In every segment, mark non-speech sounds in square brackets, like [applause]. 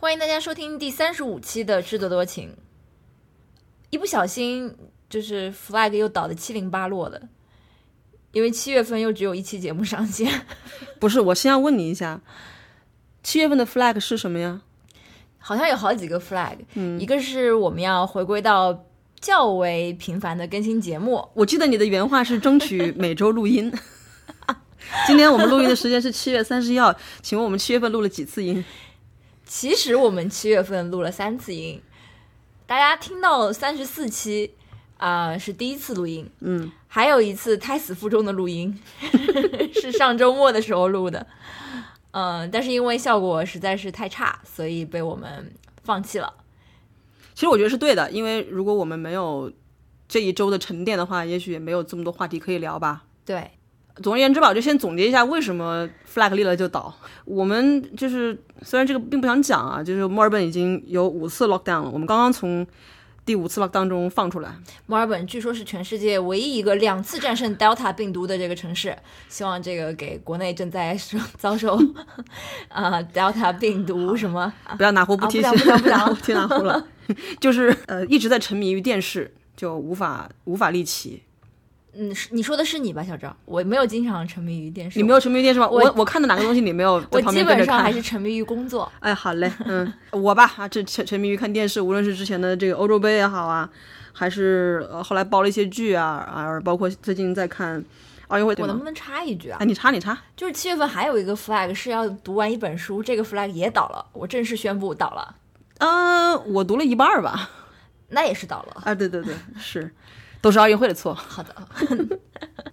欢迎大家收听第三十五期的《智多多情》。一不小心，就是 flag 又倒的七零八落的，因为七月份又只有一期节目上线。[laughs] 不是，我先要问你一下，七月份的 flag 是什么呀？好像有好几个 flag，一个是我们要回归到较为频繁的更新节目。我记得你的原话是争取每周录音。[laughs] 今天我们录音的时间是七月三十一号，请问我们七月份录了几次音？其实我们七月份录了三次音，大家听到三十四期啊、是第一次录音，嗯，还有一次胎死腹中的录音 [laughs] 是上周末的时候录的，嗯、但是因为效果实在是太差，所以被我们放弃了。其实我觉得是对的，因为如果我们没有这一周的沉淀的话，也许也没有这么多话题可以聊吧。对，总而言之吧，我就先总结一下为什么 flag 立了就倒。我们就是虽然这个并不想讲啊，就是墨尔本已经有五次 lockdown 了，我们刚刚从第五次 lockdown 中放出来。墨尔本据说是全世界唯一一个两次战胜 Delta 病毒的这个城市，希望这个给国内正在 [laughs] 遭受啊、Delta 病毒什么不要哪壶不提啊不要不讲不提哪壶了，[laughs] 就是呃一直在沉迷于电视，就无法无法立旗。嗯，是你说的是你吧，小赵？我没有经常沉迷于电视，你没有沉迷于电视吗？我我我看的哪个东西你没有 [laughs] 我基本上？还是沉迷于工作。[laughs] 哎，好嘞，嗯，我吧啊，这沉沉迷于看电视，无论是之前的这个欧洲杯也好啊，还是呃后来包了一些剧啊啊，包括最近在看奥运会，我能不？能插一句啊哎，？你插你插，就是七月份还有一个 flag 是要读完一本书，这个 flag 也倒了，我正式宣布倒了，呃，我读了一半儿吧，那也是倒了。啊，对对对，是，都是奥运会的错，好的，[laughs]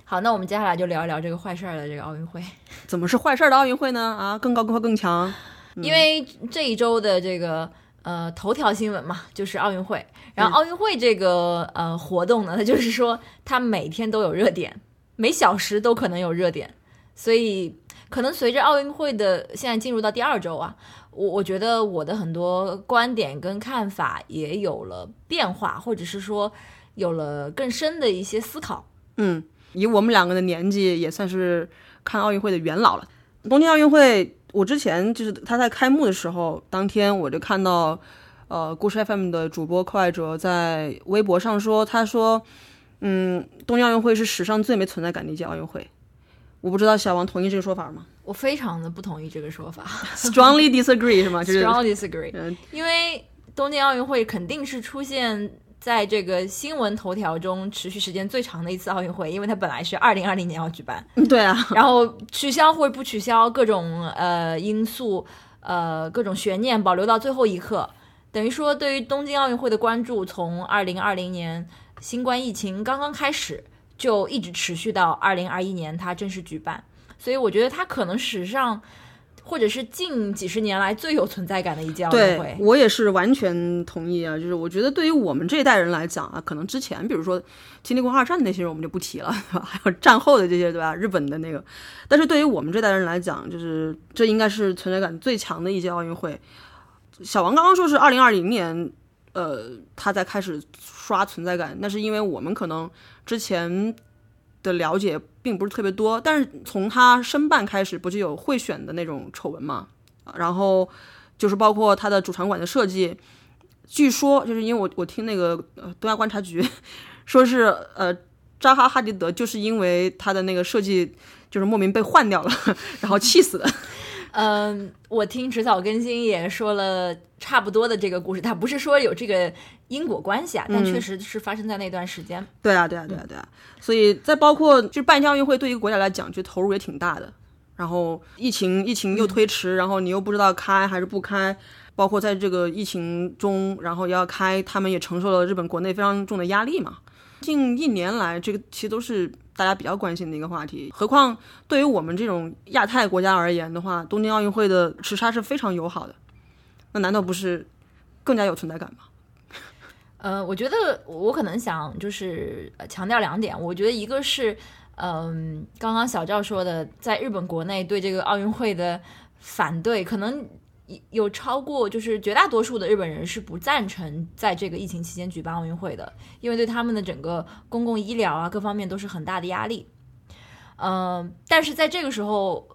好，那我们接下来就聊一聊这个坏事儿的这个奥运会，[laughs] 怎么是坏事儿的奥运会呢？啊，更高更快更强，因为这一周的这个。呃，头条新闻嘛，就是奥运会。然后奥运会这个、呃活动呢，它就是说它每天都有热点，每小时都可能有热点，所以可能随着奥运会的现在进入到第二周啊，我我觉得我的很多观点跟看法也有了变化，或者是说有了更深的一些思考。嗯，以我们两个的年纪，也算是看奥运会的元老了。东京奥运会，我之前就是他在开幕的时候，当天我就看到，呃，故事 FM 的主播寇爱哲在微博上说，他说，嗯，东京奥运会是史上最没存在感的一届奥运会。我不知道小王同意这个说法吗我非常的不同意这个说法？[laughs] Strongly disagree 是吗？就是 strongly disagree。嗯因为东京奥运会肯定是出现在这个新闻头条中持续时间最长的一次奥运会，因为它本来是二零二零年要举办，对啊，[laughs] 然后取消或者不取消各种呃因素，呃各种悬念保留到最后一刻，等于说对于东京奥运会的关注从二零二零年新冠疫情刚刚开始，就一直持续到二零二一年它正式举办，所以我觉得它可能史上。或者是近几十年来最有存在感的一届奥运会，我也是完全同意啊。就是我觉得对于我们这一代人来讲啊，可能之前比如说经历过二战的那些人我们就不提了，[laughs] 对吧还有战后的这些对吧？日本的那个，但是对于我们这代人来讲，就是这应该是存在感最强的一届奥运会。小王刚刚说是二零二零年，呃，他在开始刷存在感，那是因为我们可能之前的了解并不是特别多，但是从他申办开始，不就有贿选的那种丑闻嘛？然后就是包括他的主场馆的设计，据说就是因为我我听那个东亚观察局说是呃扎哈哈迪德就是因为他的那个设计就是莫名被换掉了，[laughs] 然后气死的。嗯，我听迟早更新也说了差不多的这个故事，他不是说有这个因果关系啊，但确实是发生在那段时间。对啊，对啊，对啊，对啊。所以再包括就是办奥运会，对于一个国家来讲，就投入也挺大的。然后疫情疫情又推迟，然后你又不知道开还是不开，包括在这个疫情中，然后要开，他们也承受了日本国内非常重的压力嘛。近一年来，这个其实都是大家比较关心的一个话题。何况对于我们这种亚太国家而言的话，东京奥运会的时差是非常友好的，那难道不是更加有存在感吗？[laughs] 呃，我觉得我可能想就是强调两点，我觉得一个是，嗯、刚刚小赵说的，在日本国内对这个奥运会的反对，可能有超过就是绝大多数的日本人是不赞成在这个疫情期间举办奥运会的，因为对他们的整个公共医疗啊各方面都是很大的压力。嗯、但是在这个时候，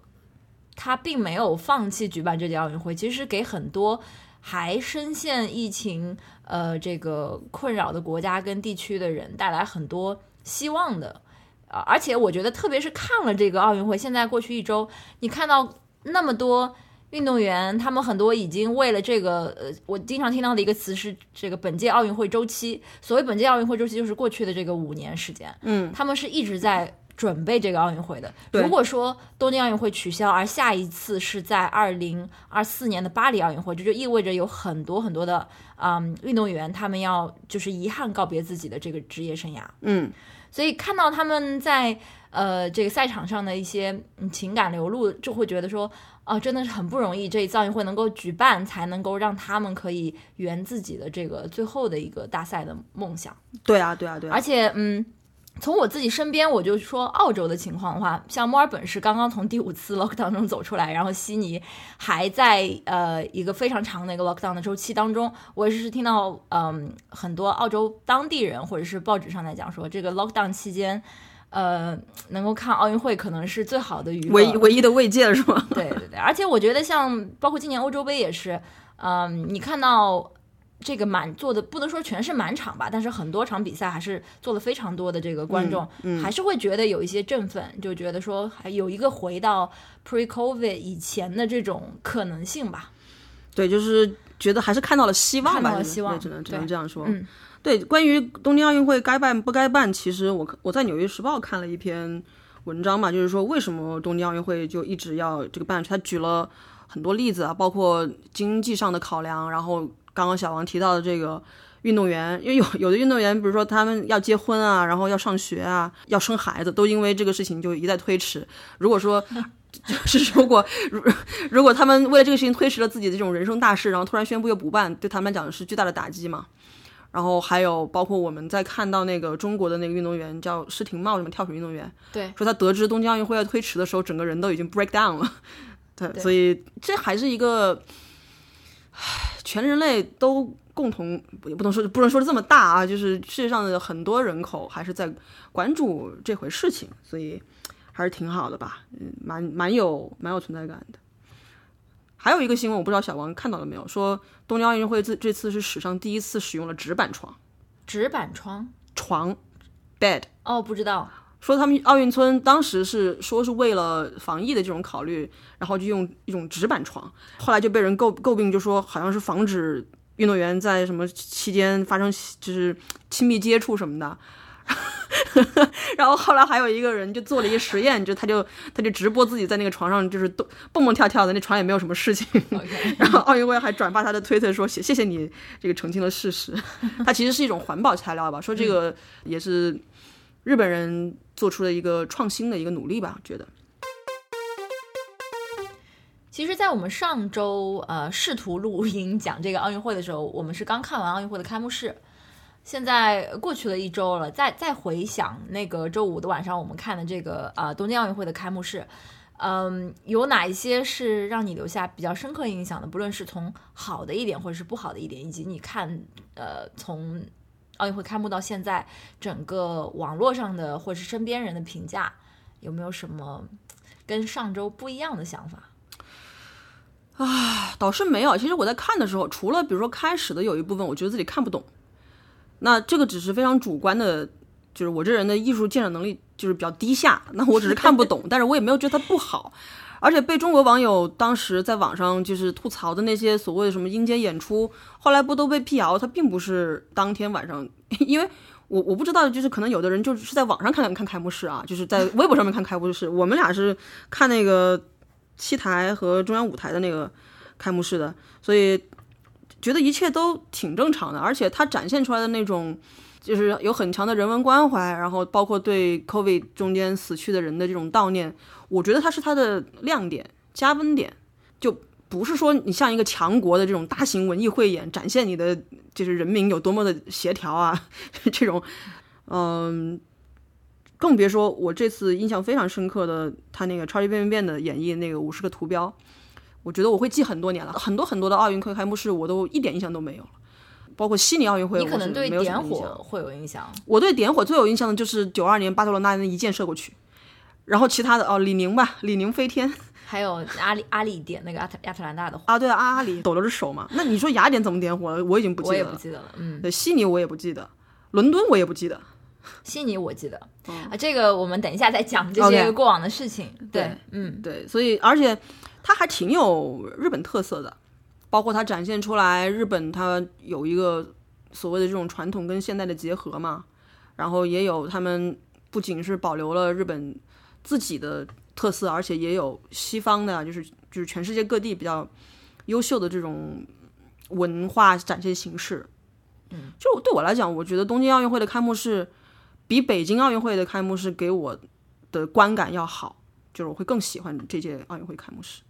他并没有放弃举办这届奥运会，其实给很多还深陷疫情呃这个困扰的国家跟地区的人带来很多希望的。而且我觉得，特别是看了这个奥运会，现在过去一周，你看到那么多运动员，他们很多已经为了这个，呃，我经常听到的一个词是这个本届奥运会周期。所谓本届奥运会周期，就是过去的这个五年时间，嗯，他们是一直在准备这个奥运会的。如果说东京奥运会取消，而下一次是在二零二四年的巴黎奥运会，这就意味着有很多很多的嗯运动员，他们要就是遗憾告别自己的这个职业生涯。嗯，所以看到他们在呃这个赛场上的一些嗯情感流露，就会觉得说，啊、真的是很不容易，这一次奥运会能够举办，才能够让他们可以圆自己的这个最后的一个大赛的梦想。对啊，对啊，对啊而，且，嗯，从我自己身边，我就说澳洲的情况的话，像墨尔本是刚刚从第五次 [laughs] lockdown 中走出来，然后悉尼还在呃一个非常长的一个 lockdown 的周期当中。我也是听到嗯很多澳洲当地人或者是报纸上在讲说，这个 lockdown 期间，呃，能够看奥运会可能是最好的娱乐，唯一唯一的慰藉了是吗？对对对，而且我觉得像包括今年欧洲杯也是，嗯，你看到这个满做的不能说全是满场吧，但是很多场比赛还是做了非常多的这个观众，还是会觉得有一些振奋，就觉得说还有一个回到 pre COVID 以前的这种可能性吧。对，就是觉得还是看到了希望吧，看到了希望对只能只能这样说。嗯对，关于东京奥运会该办不该办，其实我我在《纽约时报》看了一篇文章嘛，就是说为什么东京奥运会就一直要这个办，他举了很多例子啊，包括经济上的考量，然后刚刚小王提到的这个。运动员，因为有有的运动员，比如说他们要结婚啊，然后要上学啊，要生孩子，都因为这个事情就一再推迟。如果说 [laughs] 就是如果如如果他们为了这个事情推迟了自己的这种人生大事，然后突然宣布又不办，对他们来讲是巨大的打击嘛。然后还有包括我们在看到那个中国的那个运动员叫施廷懋，什么跳水运动员，对，说他得知东京奥运会要推迟的时候，整个人都已经 break down 了。[laughs] 对，对所以这还是一个，唉全人类都共同也不能说不能说的这么大啊，就是世界上的很多人口还是在关注这回事情，所以还是挺好的吧，嗯，蛮蛮有蛮有存在感的。还有一个新闻，我不知道小王看到了没有，说东京奥运会这这次是史上第一次使用了纸板床纸板床床 bed。哦，不知道，说他们奥运村当时是说是为了防疫的这种考虑，然后就用一种纸板床，后来就被人诟诟病，就说好像是防止运动员在什么期间发生就是亲密接触什么的。[laughs] 然后后来还有一个人就做了一个实验，就他就他就直播自己在那个床上就是动蹦蹦跳跳的，那床也没有什么事情。然后奥运会还转发他的推特说谢谢谢你这个澄清了事实，[laughs] 它其实是一种环保材料吧，说这个也是日本人做出了一个创新的一个努力吧，觉得。其实，在我们上周呃试图录音讲这个奥运会的时候，我们是刚看完奥运会的开幕式。现在过去了一周了，再再回想那个周五的晚上我们看的这个呃东京奥运会的开幕式，嗯，有哪一些是让你留下比较深刻印象的？不论是从好的一点或者是不好的一点，以及你看呃从奥运会开幕到现在，整个网络上的或者是身边人的评价，有没有什么跟上周不一样的想法？啊 [sighs] 倒是没有。其实我在看的时候，除了比如说开始的有一部分，我觉得自己看不懂，那这个只是非常主观的，就是我这人的艺术鉴赏能力就是比较低下，那我只是看不懂，[laughs] 但是我也没有觉得它不好。而且被中国网友当时在网上就是吐槽的那些所谓的什么阴间演出，后来不都被辟谣，他并不是当天晚上，[laughs] 因为我我不知道，就是可能有的人就是在网上看看开幕式啊，就是在微博上面看开幕式，我们俩是看那个七台和中央舞台的那个开幕式的，所以觉得一切都挺正常的，而且他展现出来的那种。就是有很强的人文关怀，然后包括对 COVID 中间死去的人的这种悼念，我觉得它是它的亮点、加分点，就不是说你像一个强国的这种大型文艺汇演，展现你的就是人民有多么的协调啊，[laughs] 这种，嗯，更别说我这次印象非常深刻的他那个超级变变变的演绎那个五十个图标，我觉得我会记很多年了，很多很多的奥运会开幕式我都一点印象都没有了。包括悉尼奥运会，你可能对点火会有印象。我对点火最有印象的就是九二年巴塞罗那那一箭射过去，然后其他的哦，李宁吧，李宁飞天，还有阿里阿里点那个亚特亚特兰大的火，啊，对啊，阿里抖了着手嘛。那你说雅典怎么点火了？我已经不记我也得了。不记得了。嗯，对，悉尼我也不记得，伦敦我也不记得。悉尼我记得、啊，这个我们等一下再讲这些过往的事情。对对，嗯，对，所以而且它还挺有日本特色的，包括它展现出来日本它有一个所谓的这种传统跟现代的结合嘛，然后也有他们不仅是保留了日本自己的特色，而且也有西方的，就是就是全世界各地比较优秀的这种文化展现形式。嗯，就对我来讲，我觉得东京奥运会的开幕式比北京奥运会的开幕式给我的观感要好。就是我会更喜欢这届奥运会开幕式。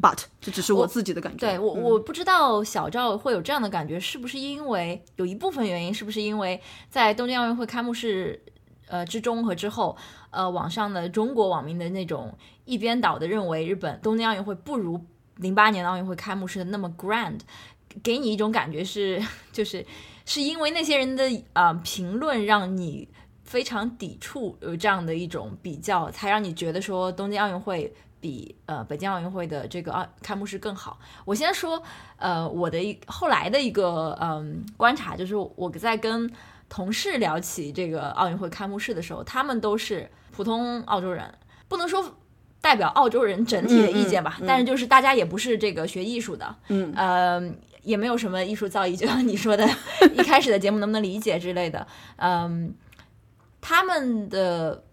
But 这只是我自己的感觉。对我我不知道小赵会有这样的感觉，是不是因为有一部分原因，是不是因为在东京奥运会开幕式呃之中和之后，呃网上的中国网民的那种一边倒的认为日本东京奥运会不如零八年的奥运会开幕式的那么 grand，给你一种感觉是 [laughs] 就是是因为那些人的啊、评论让你。非常抵触有这样的一种比较，才让你觉得说东京奥运会比呃北京奥运会的这个奥开幕式更好。我先说呃我的一后来的一个嗯、观察，就是我在跟同事聊起这个奥运会开幕式的时候，他们都是普通澳洲人，不能说代表澳洲人整体的意见吧，但是就是大家也不是这个学艺术的，嗯。呃。也没有什么艺术造诣，就像你说的，[laughs] 一开始的节目能不能理解之类的，嗯，他们的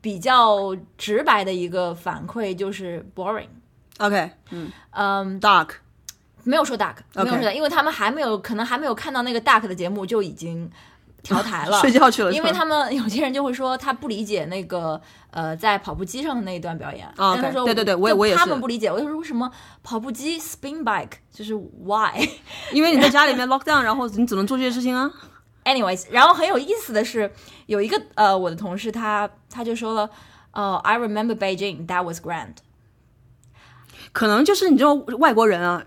比较直白的一个反馈就是 boring，OK，嗯。嗯，，Dark，没有说 duck，没 OK 有说 duck，因为他们还没有可能还没有看到那个 duck 的节目就已经调台了，睡觉去了，因为他们有些人就会说他不理解那个呃在跑步机上的那一段表演，啊但他说对对对我也我也是他们不理解，我就说为什么跑步机 spin bike 就是 why [laughs] 因为你在家里面 [laughs] lock down，然后你只能做这些事情啊。anyways，然后很有意思的是有一个呃我的同事他他就说了，呃 I remember Beijing that was grand，可能就是你这种外国人啊，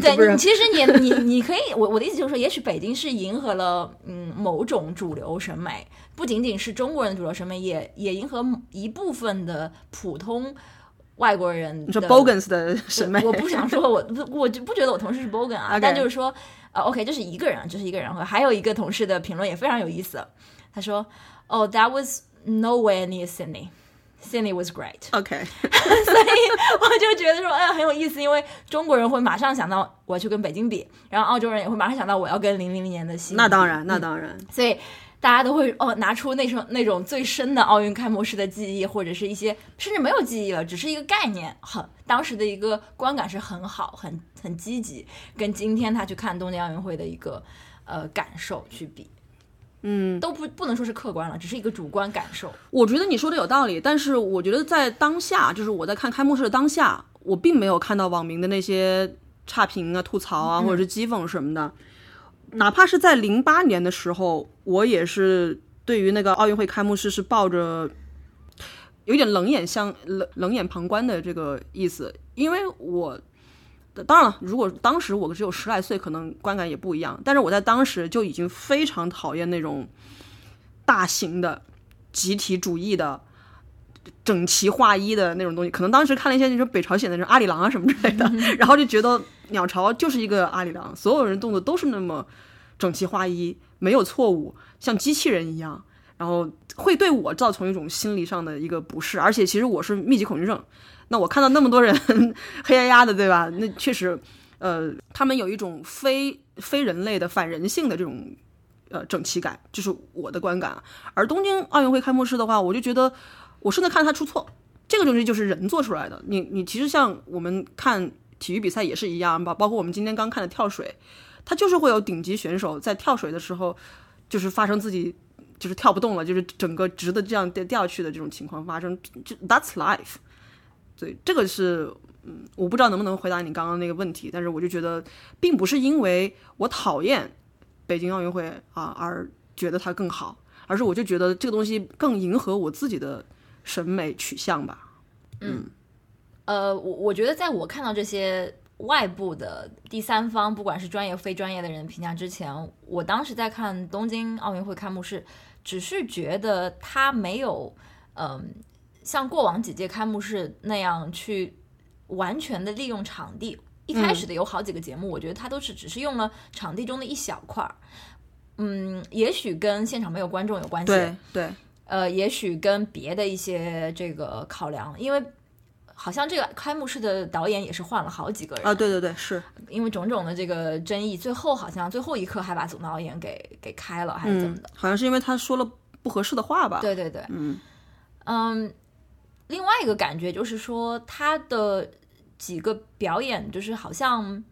对 [laughs] 你，其实你你你可以，我我的意思就是说，也许北京是迎合了嗯某种主流审美，不仅仅是中国人的主流审美，也也迎合一部分的普通外国人的。你说 Bogans 的审美我，不想说我不我就不觉得我同事是 bogan 啊但就是说，呃，OK，这是一个人，这是一个人，还有一个同事的评论也非常有意思，他说，，Oh,、t h a t was nowhere near Sydney。Sydney was great，OK，[laughs] 所以我就觉得说，哎呀，很有意思，因为中国人会马上想到我要去跟北京比，然后澳洲人也会马上想到我要跟零零年的悉尼。那当然，那当然，所以大家都会哦拿出那种那种最深的奥运开幕式的记忆，或者是一些甚至没有记忆了，只是一个概念，很当时的一个观感是很好，很很积极，跟今天他去看东京奥运会的一个呃感受去比，嗯，都不不能说是客观了，只是一个主观感受。我觉得你说的有道理，但是我觉得在当下，就是我在看开幕式的当下，我并没有看到网民的那些差评啊、吐槽啊，或者是讥讽什么的。哪怕是在零八年的时候，我也是对于那个奥运会开幕式是抱着有点冷眼相冷冷眼旁观的这个意思，因为我。当然了，如果当时我只有十来岁，可能观感也不一样。但是我在当时就已经非常讨厌那种大型的集体主义的、整齐划一的那种东西。可能当时看了一些那种北朝鲜的那种阿里郎啊什么之类的，[laughs] 然后就觉得鸟巢就是一个阿里郎，所有人动作都是那么整齐划一，没有错误，像机器人一样。然后会对我造成一种心理上的一个不适，而且其实我是密集恐惧症。那我看到那么多人 [laughs] 黑压压的，对吧？那确实，呃，他们有一种非非人类的反人性的这种呃整齐感，这是我的观感。而东京奥运会开幕式的话，我就觉得我甚至看他出错，这个东西就是人做出来的。你你其实像我们看体育比赛也是一样，包包括我们今天刚看的跳水，它就是会有顶级选手在跳水的时候，就是发生自己。就是跳不动了，就是整个直的这样掉掉去的这种情况发生，就 That's life。所以这个是，嗯，我不知道能不能回答你刚刚那个问题，但是我就觉得，并不是因为我讨厌北京奥运会啊而觉得它更好，而是我就觉得这个东西更迎合我自己的审美取向吧。嗯呃，我我觉得在我看到这些外部的第三方，不管是专业非专业的人评价之前，我当时在看东京奥运会开幕式，只是觉得它没有，嗯、像过往几届开幕式那样去完全的利用场地。一开始的有好几个节目，我觉得它都是只是用了场地中的一小块儿。嗯，也许跟现场没有观众有关系，对对，呃，也许跟别的一些这个考量，因为好像这个开幕式的导演也是换了好几个人啊，对对对，是因为种种的这个争议，最后好像最后一刻还把总导演给给开了，还是怎么的？好像是因为他说了不合适的话吧？对对对，嗯嗯，另外一个感觉就是说他的几个表演，就是好像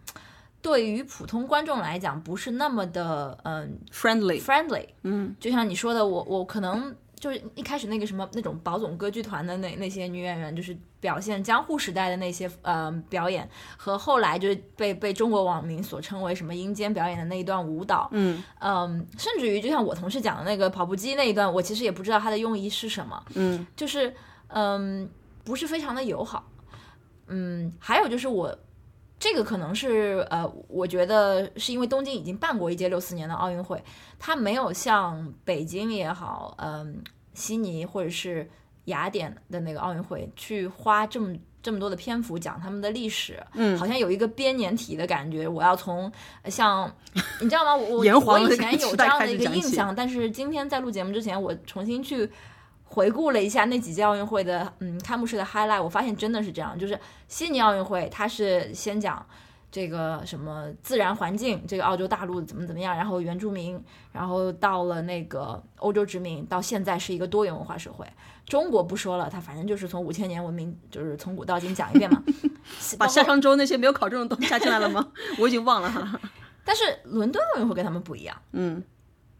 对于普通观众来讲不是那么的嗯，friendly，friendly，嗯。就像你说的，我我可能就是一开始那个什么那种宝总歌剧团的那那些女演员，就是表现江户时代的那些呃表演，和后来就是被被中国网民所称为什么阴间表演的那一段舞蹈，嗯。嗯，甚至于就像我同事讲的那个跑步机那一段，我其实也不知道它的用意是什么，嗯。就是嗯不是非常的友好，嗯，还有就是我。这个可能是呃，我觉得是因为东京已经办过一届六四年的奥运会，它没有像北京也好，嗯、悉尼或者是雅典的那个奥运会去花这么这么多的篇幅讲他们的历史，嗯，好像有一个编年体的感觉。我要从呃像你知道吗？我 [laughs] 我以前有这样的一个印象，但是今天在录节目之前，我重新去回顾了一下那几届奥运会的嗯开幕式的 highlight，我发现真的是这样，就是悉尼奥运会它是先讲。这个什么自然环境，这个澳洲大陆怎么怎么样，然后原住民，然后到了那个欧洲殖民，到现在是一个多元文化社会。中国不说了，它反正就是从五千年文明，就是从古到今讲一遍嘛。[laughs] 把夏商周那些没有考证的都加进来了吗？[laughs] 我已经忘了哈。但是伦敦奥运会跟他们不一样，嗯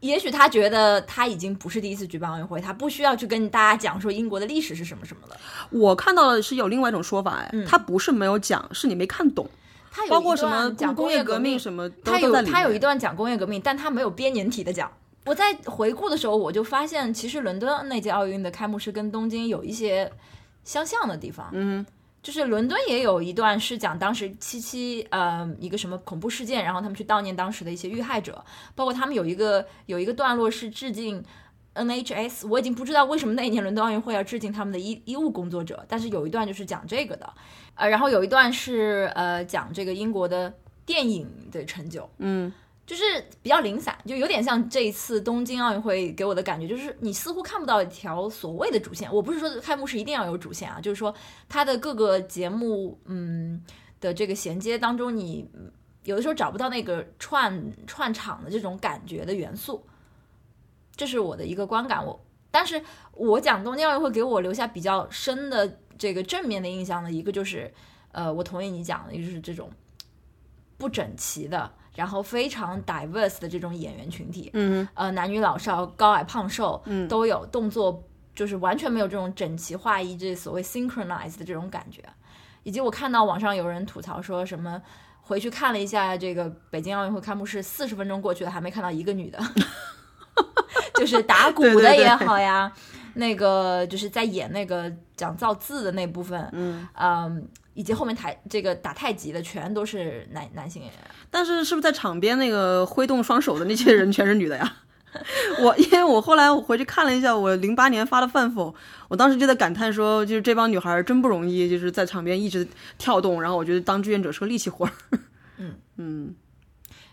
也许他觉得他已经不是第一次举办奥运会，他不需要去跟大家讲说英国的历史是什么什么的。我看到的是有另外一种说法，哎，他不是没有讲，是你没看懂，他有包括什么讲工业革命什么他有。他有一段讲工业革命，但他没有编年体的讲。我在回顾的时候，我就发现，其实伦敦那届奥运的开幕式跟东京有一些相像的地方。嗯就是伦敦也有一段是讲当时七七呃一个什么恐怖事件，然后他们去悼念当时的一些遇害者，包括他们有一个有一个段落是致敬 NHS，我已经不知道为什么那一年伦敦奥运会要致敬他们的医医务工作者，但是有一段就是讲这个的，呃，然后有一段是呃讲这个英国的电影的成就，嗯。就是比较零散，就有点像这一次东京奥运会给我的感觉，就是你似乎看不到一条所谓的主线。我不是说开幕式一定要有主线啊，就是说它的各个节目，嗯的这个衔接当中，你有的时候找不到那个串串场的这种感觉的元素，这是我的一个观感。我但是我讲东京奥运会给我留下比较深的这个正面的印象的一个就是，呃，我同意你讲的，就是这种不整齐的。然后非常 diverse 的这种演员群体，嗯呃，男女老少、高矮胖瘦，嗯都有动作，就是完全没有这种整齐划一这、所谓 synchronized 的这种感觉。以及我看到网上有人吐槽说什么，回去看了一下这个北京奥运会开幕式，四十分钟过去了还没看到一个女的，[laughs] 就是打鼓的也好呀，那个就是在演那个讲造字的那部分，嗯。嗯，以及后面台这个打太极的全都是男男性演员。但是是不是在场边那个挥动双手的那些人全是女的呀？[laughs] 我因为我后来我回去看了一下我零八年发的饭否，我当时就在感叹说，就是这帮女孩儿真不容易，就是在场边一直跳动，然后我觉得当志愿者是个力气活儿。嗯 [laughs] 嗯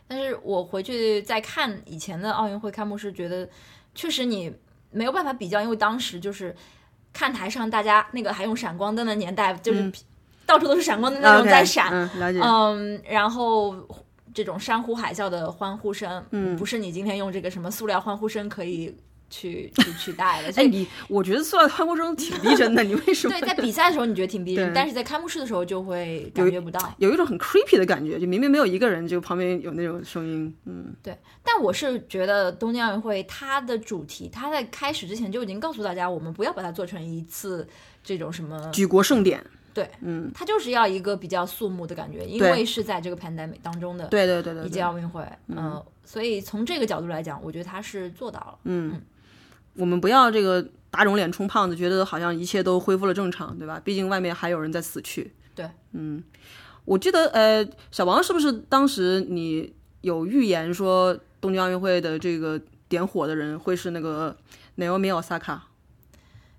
但是我回去再看以前的奥运会开幕式，觉得确实你没有办法比较，因为当时就是看台上大家那个还用闪光灯的年代，就是嗯到处都是闪光的那种在闪，嗯，了解。嗯，然后这种山呼海啸的欢呼声，嗯不是你今天用这个什么塑料欢呼声可以去去 [laughs] 取代的。所哎，以你我觉得塑料欢呼声挺逼真的，[laughs] 你为什么？对，在比赛的时候你觉得挺逼真，但是在开幕式的时候就会感觉不到。有一种很 creepy 的感觉，就明明没有一个人，就旁边有那种声音。嗯对但我是觉得东京奥运会它的主题，它在开始之前就已经告诉大家，我们不要把它做成一次这种什么，举国盛典。对，嗯，他就是要一个比较肃穆的感觉，因为是在这个 pandemic 当中的对对对对一届。奥运会，嗯、所以从这个角度来讲，我觉得他是做到了。嗯，我们不要这个打肿脸充胖子，觉得好像一切都恢复了正常，对吧？毕竟外面还有人在死去。对，嗯，我记得呃，小王是不是当时你有预言说东京奥运会的这个点火的人会是那个 Naomi Osaka？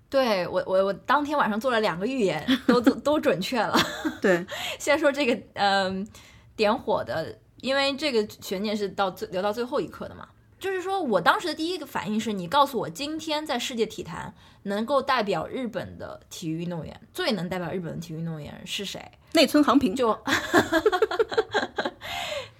对我我我当天晚上做了两个预言，都都 [laughs] 都准确了。对，[laughs] 先说这个嗯、点火的，因为这个悬念是到最留到最后一刻的嘛。就是说我当时的第一个反应是你告诉我，今天在世界体坛能够代表日本的体育运动员，最能代表日本的体育运动员是谁？内村航平就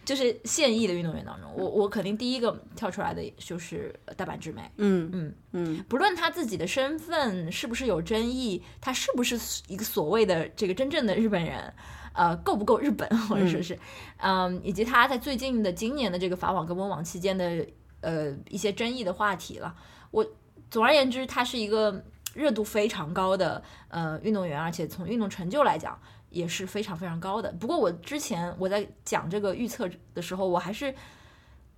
就是现役的运动员当中，我我肯定第一个跳出来的就是大阪直美。嗯嗯嗯，不论他自己的身份是不是有争议，他是不是一个所谓的这个真正的日本人，呃，够不够日本，或者说是，嗯，以及他在最近的今年的这个法网跟温网期间的呃一些争议的话题了。我总而言之，他是一个热度非常高的呃运动员，而且从运动成就来讲也是非常非常高的。不过我之前我在讲这个预测的时候，我还是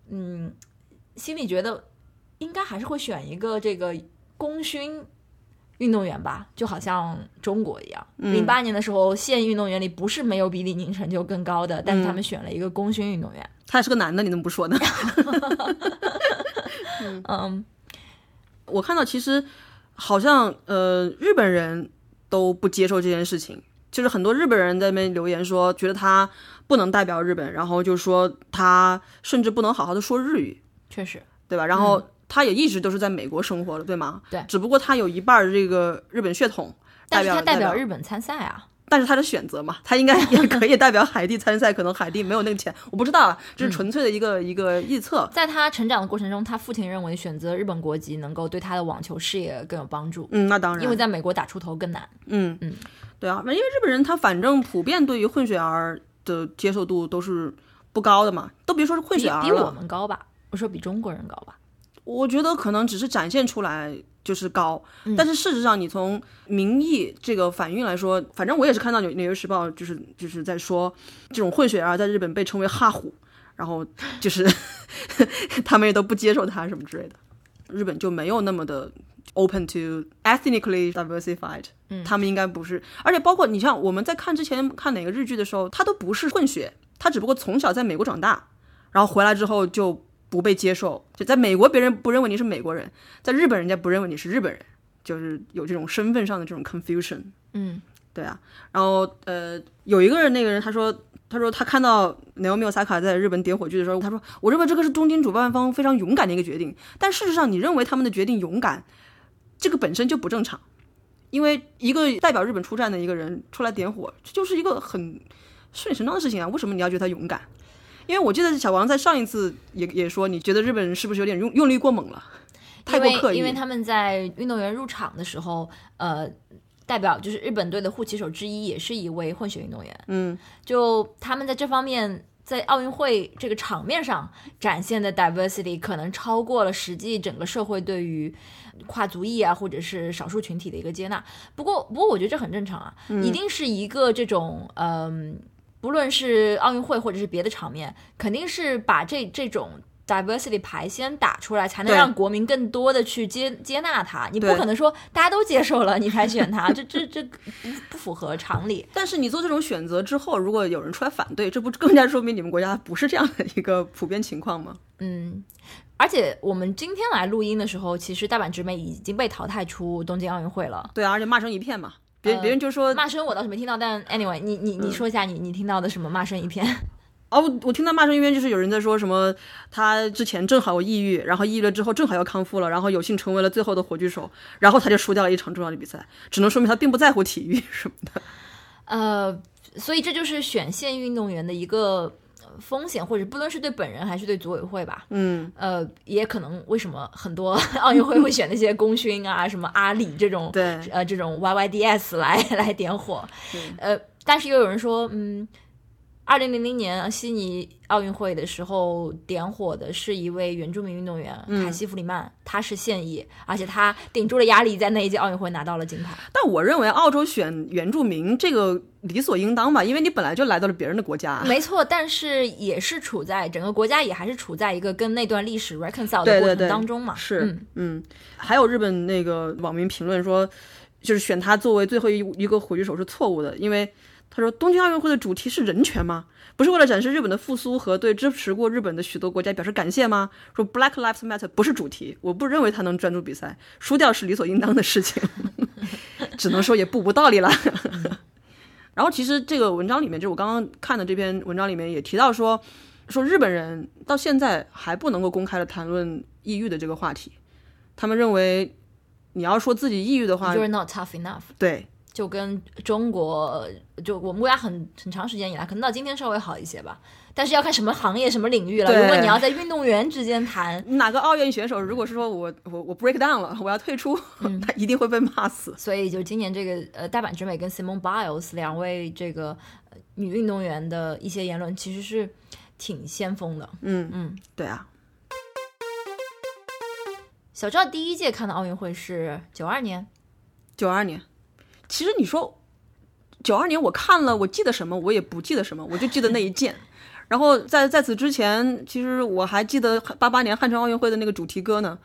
嗯心里觉得应该还是会选一个这个功勋运动员吧，就好像中国一样。零八、年的时候，现役运动员里不是没有比李宁成就更高的，但是他们选了一个功勋运动员。他是个男的，你怎么不说呢？[laughs] 嗯，我看到其实好像呃日本人都不接受这件事情，就是很多日本人在那边留言说，觉得他不能代表日本，然后就说他甚至不能好好的说日语，确实，对吧？然后他也一直都是在美国生活的，对吗？对只不过他有一半儿的这个日本血统，代表但是他代表日本参赛啊。但是他的选择嘛，他应该也 [laughs] 可以代表海地参赛，可能海地没有那个钱，我不知道啊，这是纯粹的一个、一个臆测。在他成长的过程中，他父亲认为选择日本国籍能够对他的网球事业更有帮助，嗯，那当然，因为在美国打出头更难。嗯嗯，对啊，因为日本人他反正普遍对于混血儿的接受度都是不高的嘛，都别说是混血儿比我，们高吧？我说比中国人高吧？我觉得可能只是展现出来就是高，嗯但是事实上你从民意这个反应来说，反正我也是看到纽纽约时报就是就是在说这种混血儿在日本被称为哈虎，然后就是 [laughs] 他们也都不接受他什么之类的，日本就没有那么的 open to ethnically diversified，嗯。他们应该不是，而且包括你像我们在看之前看哪个日剧的时候，他都不是混血，他只不过从小在美国长大，然后回来之后就不被接受，就在美国别人不认为你是美国人，在日本人家不认为你是日本人，就是有这种身份上的这种 confusion。嗯。对啊，然后呃，有一个人，那个人他说，他说他看到 Naomi Osaka 在日本点火炬的时候，他说，我认为这个是东京主办方非常勇敢的一个决定，但事实上，你认为他们的决定勇敢，这个本身就不正常，因为一个代表日本出战的一个人出来点火，这就是一个很顺理成章的事情啊，为什么你要觉得他勇敢？因为我记得小王在上一次也也说，你觉得日本人是不是有点用用力过猛了，太过刻意？因为他们在运动员入场的时候，呃，代表就是日本队的护旗手之一，也是一位混血运动员。嗯，就他们在这方面，在奥运会这个场面上展现的 diversity 可能超过了实际整个社会对于跨族裔啊或者是少数群体的一个接纳。不过，不过我觉得这很正常啊，一定是一个这种嗯、不论是奥运会或者是别的场面，肯定是把这这种。Diversity 牌先打出来，才能让国民更多的去接接纳他。你不可能说大家都接受了你才选他，[laughs] 这这这不不符合常理。但是你做这种选择之后，如果有人出来反对，这不更加说明你们国家不是这样的一个普遍情况吗？嗯，而且我们今天来录音的时候，其实大阪直美已经被淘汰出东京奥运会了。对啊，而且骂声一片嘛，别、呃别人就说骂声我倒是没听到，但 anyway，你你你说一下你你听到的什么骂声一片？哦，我我听到骂声一边，就是有人在说什么他之前正好有抑郁，然后抑郁了之后正好要康复了，然后有幸成为了最后的火炬手，然后他就输掉了一场重要的比赛，只能说明他并不在乎体育什么的。[laughs] 呃，所以这就是选线运动员的一个呃风险，或者不论是对本人还是对组委会吧。嗯，呃，也可能为什么很多 [laughs] 奥运会会选那些功勋啊，什么阿里这种对，呃这种 YYDS 来来点火对，呃，但是又有人说，嗯，二零零零年悉尼奥运会的时候点火的是一位原住民运动员、卡西弗里曼，他是现役，而且他顶住了压力，在那一届奥运会拿到了金牌。但我认为澳洲选原住民这个理所应当吧，因为你本来就来到了别人的国家。没错，但是也是处在整个国家也还是处在一个跟那段历史 reconcile 的过程当中嘛。是嗯，嗯，还有日本那个网民评论说，就是选他作为最后一一个火炬手是错误的，因为他说东京奥运会的主题是人权吗？不是为了展示日本的复苏和对支持过日本的许多国家表示感谢吗？说 Black Lives Matter 不是主题，我不认为他能专注比赛，输掉是理所应当的事情。[laughs] 只能说也不无道理了。然后其实这个文章里面，就我刚刚看的这篇文章里面也提到说，说日本人到现在还不能够公开的谈论抑郁的这个话题，他们认为你要说自己抑郁的话，就是 not tough enough。对，就跟中国，就我们国家很很长时间以来，可能到今天稍微好一些吧，但是要看什么行业、什么领域了。如果你要在运动员之间谈，哪个奥运选手如果是说我我我 break down 了，我要退出，他一定会被骂死。所以就今年这个呃大阪直美跟 Simone Biles 两位这个、呃女运动员的一些言论，其实是挺先锋的。嗯嗯，对啊，小赵第一届看的奥运会是九二年，九二年，其实你说九二年我看了，我记得什么？我也不记得什么，我就记得那一件。[laughs] 然后在在此之前，其实我还记得八八年汉城奥运会的那个主题歌呢。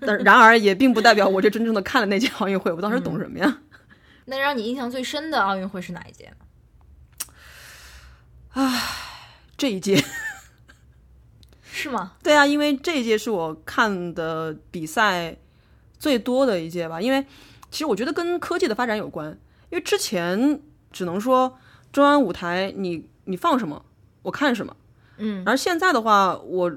但然而也并不代表我就真正的看了那届奥运会，我当时懂什么呀？[laughs] 那让你印象最深的奥运会是哪一届呢？这一届，是吗？[laughs] 对啊，因为这一届是我看的比赛最多的一届吧。因为其实我觉得跟科技的发展有关，因为之前只能说中央舞台你你放什么我看什么，嗯，而现在的话，我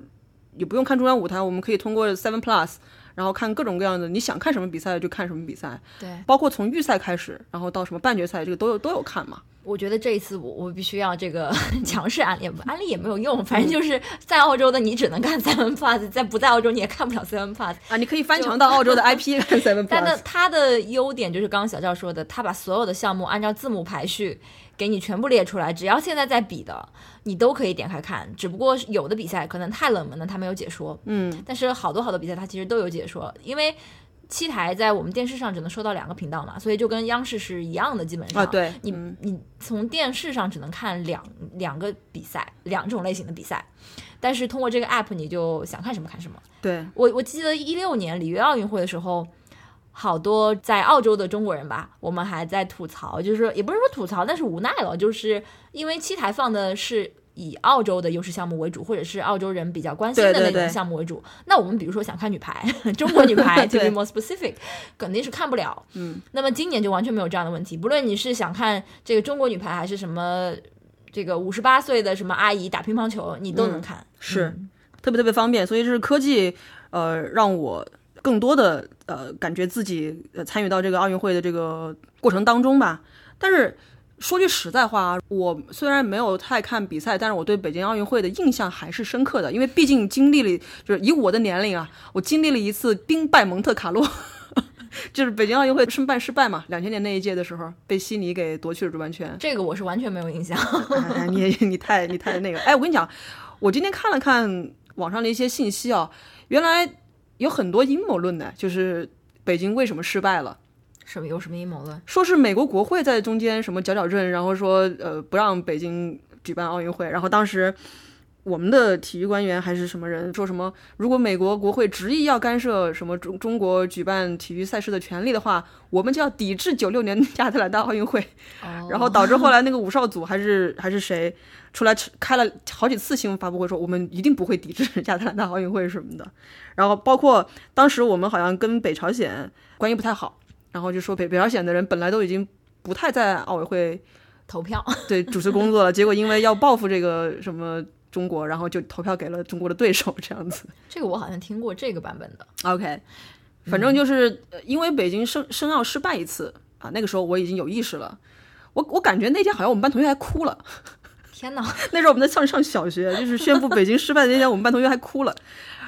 也不用看中央舞台，我们可以通过 Seven Plus，然后看各种各样的你想看什么比赛就看什么比赛，对，包括从预赛开始，然后到什么半决赛，这个都有都有看嘛。我觉得这一次我我必须要这个 [laughs] 强势安利，安利也没有用，反正就是在澳洲的你只能看 Seven Plus，在不在澳洲你也看不了 Seven Plus。啊，你可以翻墙到澳洲的 IP 看 Seven Plus，，[laughs] 但它的优点就是刚刚小赵说的，它把所有的项目按照字母排序给你全部列出来，只要现在在比的，你都可以点开看。只不过有的比赛可能太冷门了，它没有解说。嗯，但是好多好多比赛它其实都有解说，因为七台在我们电视上只能收到两个频道嘛，所以就跟央视是一样的，基本上。啊，对，你嗯你从电视上只能看两两个比赛，两种类型的比赛，但是通过这个 app 你就想看什么看什么。对，我我记得一六年里约奥运会的时候，好多在澳洲的中国人吧，我们还在吐槽，就是说也不是说吐槽，但是无奈了，就是因为七台放的是。以澳洲的优势项目为主，或者是澳洲人比较关心的那种项目为主。那我们比如说想看女排，中国女排，[laughs] to be more specific，肯定是看不了。嗯，那么今年就完全没有这样的问题，不论你是想看这个中国女排，还是什么这个五十八岁的什么阿姨打乒乓球，你都能看。是嗯特别特别方便，所以这是科技呃让我更多的呃感觉自己呃参与到这个奥运会的这个过程当中吧。但是说句实在话，我虽然没有太看比赛，但是我对北京奥运会的印象还是深刻的，因为毕竟经历了，就是以我的年龄啊，我经历了一次兵败蒙特卡洛。[laughs] 就是北京奥运会申办失败嘛，两千年那一届的时候被悉尼给夺去了主办权，这个我是完全没有印象。哎，你你太你太那个，哎，我跟你讲，我今天看了看网上的一些信息啊，原来有很多阴谋论的，就是北京为什么失败了，什么有什么阴谋论？说是美国国会在中间什么搅搅阵，然后说呃不让北京举办奥运会，然后当时。我们的体育官员还是什么人说什么？如果美国国会执意要干涉什么中中国举办体育赛事的权利的话，我们就要抵制九六年亚特兰大奥运会。[laughs] 哦然后导致后来那个武少组还是还是谁出来开了好几次新闻发布会，说我们一定不会抵制亚特兰大奥运会什么的。然后包括当时我们好像跟北朝鲜关系不太好，然后就说北北朝鲜的人本来都已经不太在奥委会投票，[laughs] 对主持工作了，结果因为要报复这个什么中国，然后就投票给了中国的对手这样子。[laughs] 这个我好像听过这个版本的。OK，反正就是呃因为北京申申奥失败一次啊，那个时候我已经有意识了。我我感觉那天好像我们班同学还哭了。天哪！[laughs] 那时候我们在上上小学，就是宣布北京失败的那天，我们班同学还哭了。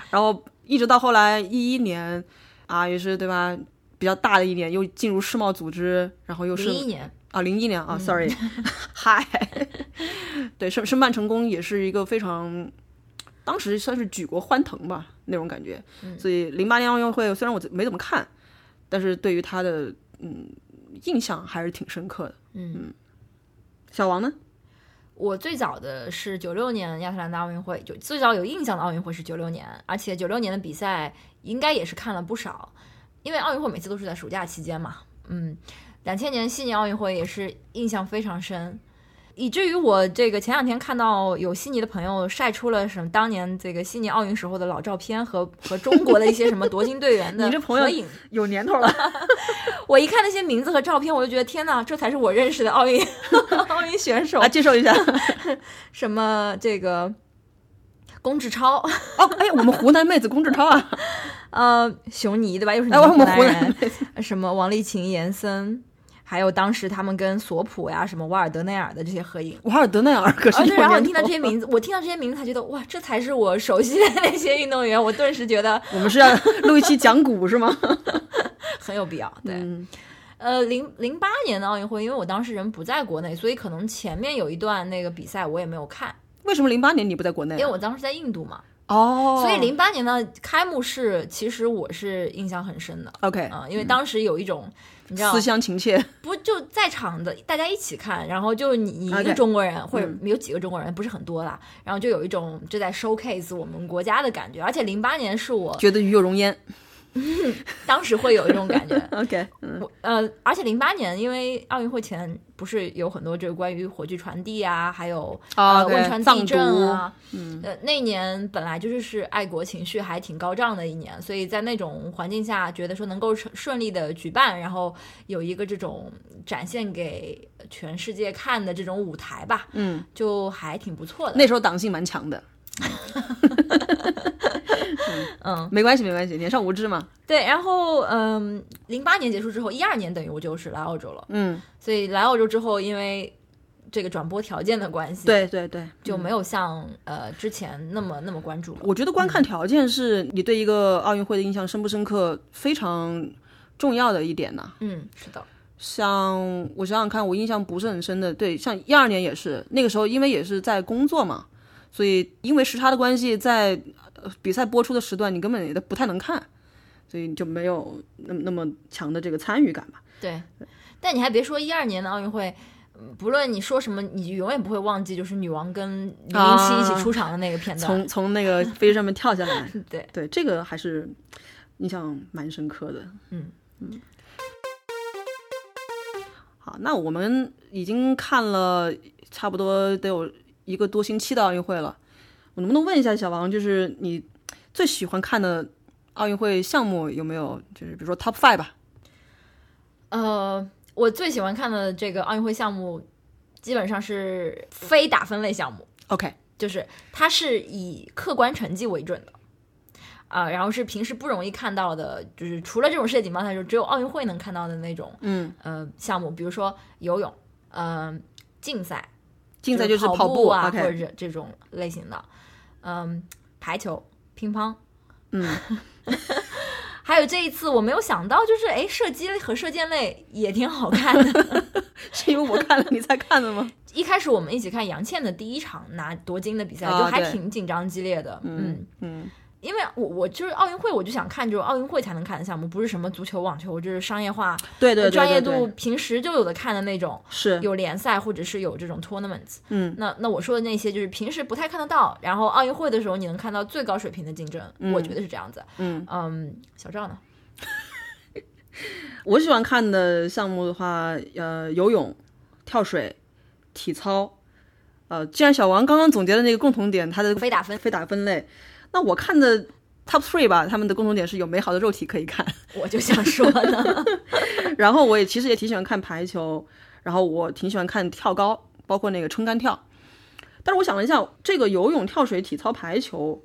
然后一直到后来一一年啊，也是对吧？比较大的一年，又进入世贸组织，然后又是零一年，啊，零一年啊、s o r r y 嗨，[laughs] 对申申办成功也是一个非常，当时算是举国欢腾吧那种感觉。所以零八年奥运会虽然我没怎么看，但是对于他的嗯印象还是挺深刻的。嗯小王呢？我最早的是九六年亚特兰大奥运会，就最早有印象的奥运会是九六年，而且九六年的比赛应该也是看了不少，因为奥运会每次都是在暑假期间嘛。嗯，两千年悉尼奥运会也是印象非常深，以至于我这个前两天看到有悉尼的朋友晒出了什么当年这个悉尼奥运时候的老照片和和中国的一些什么夺金队员的 [laughs] 你这朋友合影。有年头了。[laughs] 我一看那些名字和照片，我就觉得天哪，这才是我认识的奥运 [laughs] 奥运选手来。介绍一下。什么这个龚志超，哦，哎，我们湖南妹子龚志超啊，呃，熊妮对吧？又是你们湖南南人。什么王励勤、严森，还有当时他们跟索普呀、什么瓦尔德内尔的这些合影。瓦尔德内尔可是哦，对，然后我听到这些名字，[laughs] 我听到这些名字才觉得哇，这才是我熟悉的那些运动员，我顿时觉得我们是要录一期讲古是吗？[laughs] 很有必要。对，嗯呃，零零八年的奥运会，因为我当时人不在国内，所以可能前面有一段那个比赛我也没有看，为什么零八年你不在国内啊？因为我当时在印度嘛。哦，所以零八年的开幕式，其实我是印象很深的。OK 啊、因为当时有一种，你知道思，乡情切，[laughs] 不就在场的大家一起看，然后就你你一个中国人或者嗯有几个中国人，不是很多啦，然后就有一种就在 showcase 我们国家的感觉。而且零八年是我觉得与有荣焉。[laughs] 当时会有一种感觉，[laughs] OK，嗯。我呃，而且零八年因为奥运会前不是有很多这个关于火炬传递啊，还有啊呃汶川地震啊，嗯，呃，那年本来就是是爱国情绪还挺高涨的一年，所以在那种环境下，觉得说能够顺顺利的举办，然后有一个这种展现给全世界看的这种舞台吧，嗯，就还挺不错的。那时候党性蛮强的。[laughs] 嗯，没关系，没关系，年少无知嘛。对，然后嗯，零八年结束之后，一二年等于我就是来澳洲了，嗯，所以来澳洲之后，因为这个转播条件的关系，，对对对，就没有像呃之前那么那么关注了。我觉得观看条件是你对一个奥运会的印象深不深刻非常重要的一点呢。嗯，是的，像我想想看，我印象不是很深的，对，像一二年也是，那个时候因为也是在工作嘛，所以因为时差的关系，在呃比赛播出的时段你根本也都不太能看，所以你就没有那么那么强的这个参与感吧。对。但你还别说，一二年的奥运会。嗯不论你说什么，你永远不会忘记，就是女王跟李冰熙一起出场的那个片段。从 [laughs] 从那个飞机上面跳下来，[laughs] 对，对这个还是印象蛮深刻的。嗯嗯。好，那我们已经看了差不多得有一个多星期的奥运会了，我能不能问一下小王，就是你最喜欢看的奥运会项目有没有？就是比如说 Top Five 吧。呃，我最喜欢看的这个奥运会项目，基本上是非打分类项目，OK，就是它是以客观成绩为准的。啊、然后是平时不容易看到的，就是除了这种世界锦标赛，就只有奥运会能看到的那种，嗯，呃，项目，比如说游泳，嗯、竞赛，竞赛就是跑步啊或者这这种类型的，嗯，排球、乒乓，嗯，[laughs] 还有这一次我没有想到，就是哎，射击和射箭类也挺好看的。[laughs] 是因为我看了你才看的吗？[laughs] 一开始我们一起看杨倩的第一场拿夺金的比赛，啊就还挺紧张激烈的，嗯。嗯因为我我就是奥运会，我就想看就是奥运会才能看的项目，不是什么足球、网球，就是商业化、对对对对专业度平时就有的看的那种，是，有联赛或者是有这种 tournaments。嗯那那我说的那些就是平时不太看得到，然后奥运会的时候你能看到最高水平的竞争，我觉得是这样子。嗯嗯，小赵呢？[laughs] 我喜欢看的项目的话，呃，游泳、跳水、体操。呃，既然小王刚刚总结的那个共同点，他的非打分，非打分类，那我看的 top three 吧，他们的共同点是有美好的肉体可以看。[laughs] 我就想说呢。[laughs] 然后我也其实也挺喜欢看排球，然后我挺喜欢看跳高，包括那个撑杆跳。但是我想了一下，这个游泳、跳水、体操、排球，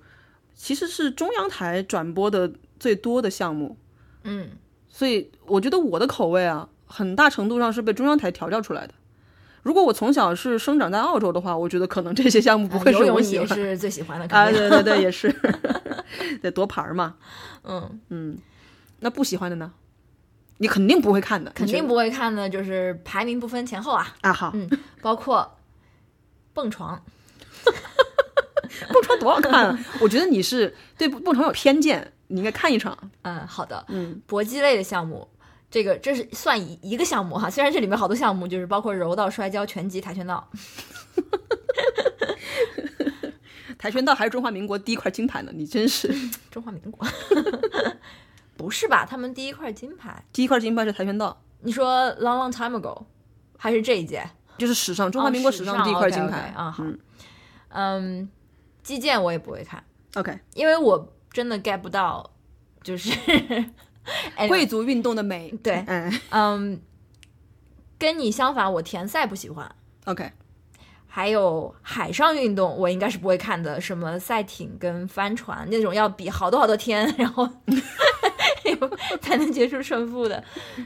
其实是中央台转播的最多的项目。嗯，所以我觉得我的口味啊，很大程度上是被中央台调教出来的。如果我从小是生长在澳洲的话，我觉得可能这些项目不会是我喜欢也是最喜欢的，[laughs] 啊。对对对，也是 [laughs] 得夺牌嘛。嗯嗯，那不喜欢的呢？你肯定不会看的，肯定不会看的，就是排名不分前后啊，啊。好，嗯，包括蹦床，[laughs] 蹦床多好看啊！我觉得你是对蹦床有偏见，你应该看一场。嗯，好的，嗯，搏击类的项目。这个这是算一一个项目哈，虽然这里面好多项目，就是包括柔道、摔跤、拳击、跆拳道，[laughs] 跆拳道还是中华民国第一块金牌呢，你真是 [laughs] 中华民国，不是吧？他们第一块金牌，第一块金牌是跆拳道。你说 long long time ago，还是这一届？就是史上中华民国史上第一块金牌啊。好，嗯嗯，击剑我也不会看，OK，因为我真的 get 不到，就是 [laughs] 贵族运动的美，[laughs] 对哎嗯，跟你相反，我田赛不喜欢。，OK，还有海上运动，我应该是不会看的，什么赛艇跟帆船那种要比好多好多天，然后 [laughs] 才能决出胜负的。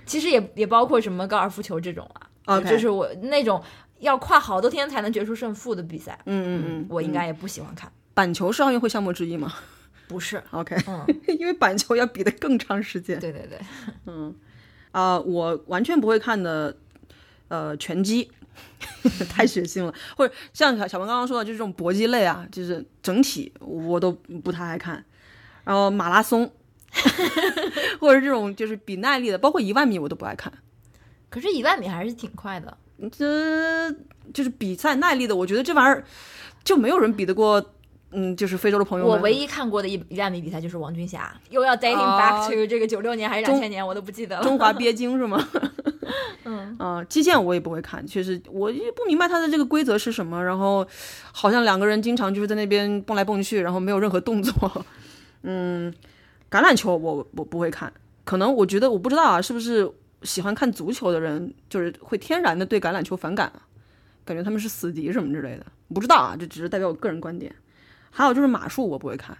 其实也也包括什么高尔夫球这种啊 OK 就是我那种要跨好多天才能决出胜负的比赛，嗯嗯嗯，我应该也不喜欢看。板球是奥运会项目之一吗不是，？OK，嗯，[laughs] 因为板球要比的更长时间。对对对，[laughs] 嗯啊、我完全不会看的，呃，拳击 [laughs] 太血腥了，或者像小小文刚刚说的，就是这种搏击类啊，就是整体我都不太爱看。然后马拉松，或者这种就是比耐力的，包括一万米我都不爱看。可是，一万米还是挺快的。这就是比赛耐力的，我觉得这玩意儿就没有人比得过。嗯，就是非洲的朋友们，我唯一看过的一一万米比赛就是王军霞，又要 dating 啊 back to 这个九六年还是两千年，我都不记得了。中华鳖精是吗？[laughs] 嗯 [laughs] 啊、击剑我也不会看，确实我也不明白它的这个规则是什么。然后好像两个人经常就是在那边蹦来蹦去，然后没有任何动作。嗯，橄榄球我我不会看，可能我觉得我不知道啊，是不是喜欢看足球的人就是会天然的对橄榄球反感啊？感觉他们是死敌什么之类的，不知道啊，这只是代表我个人观点。还有就是马术我不会看，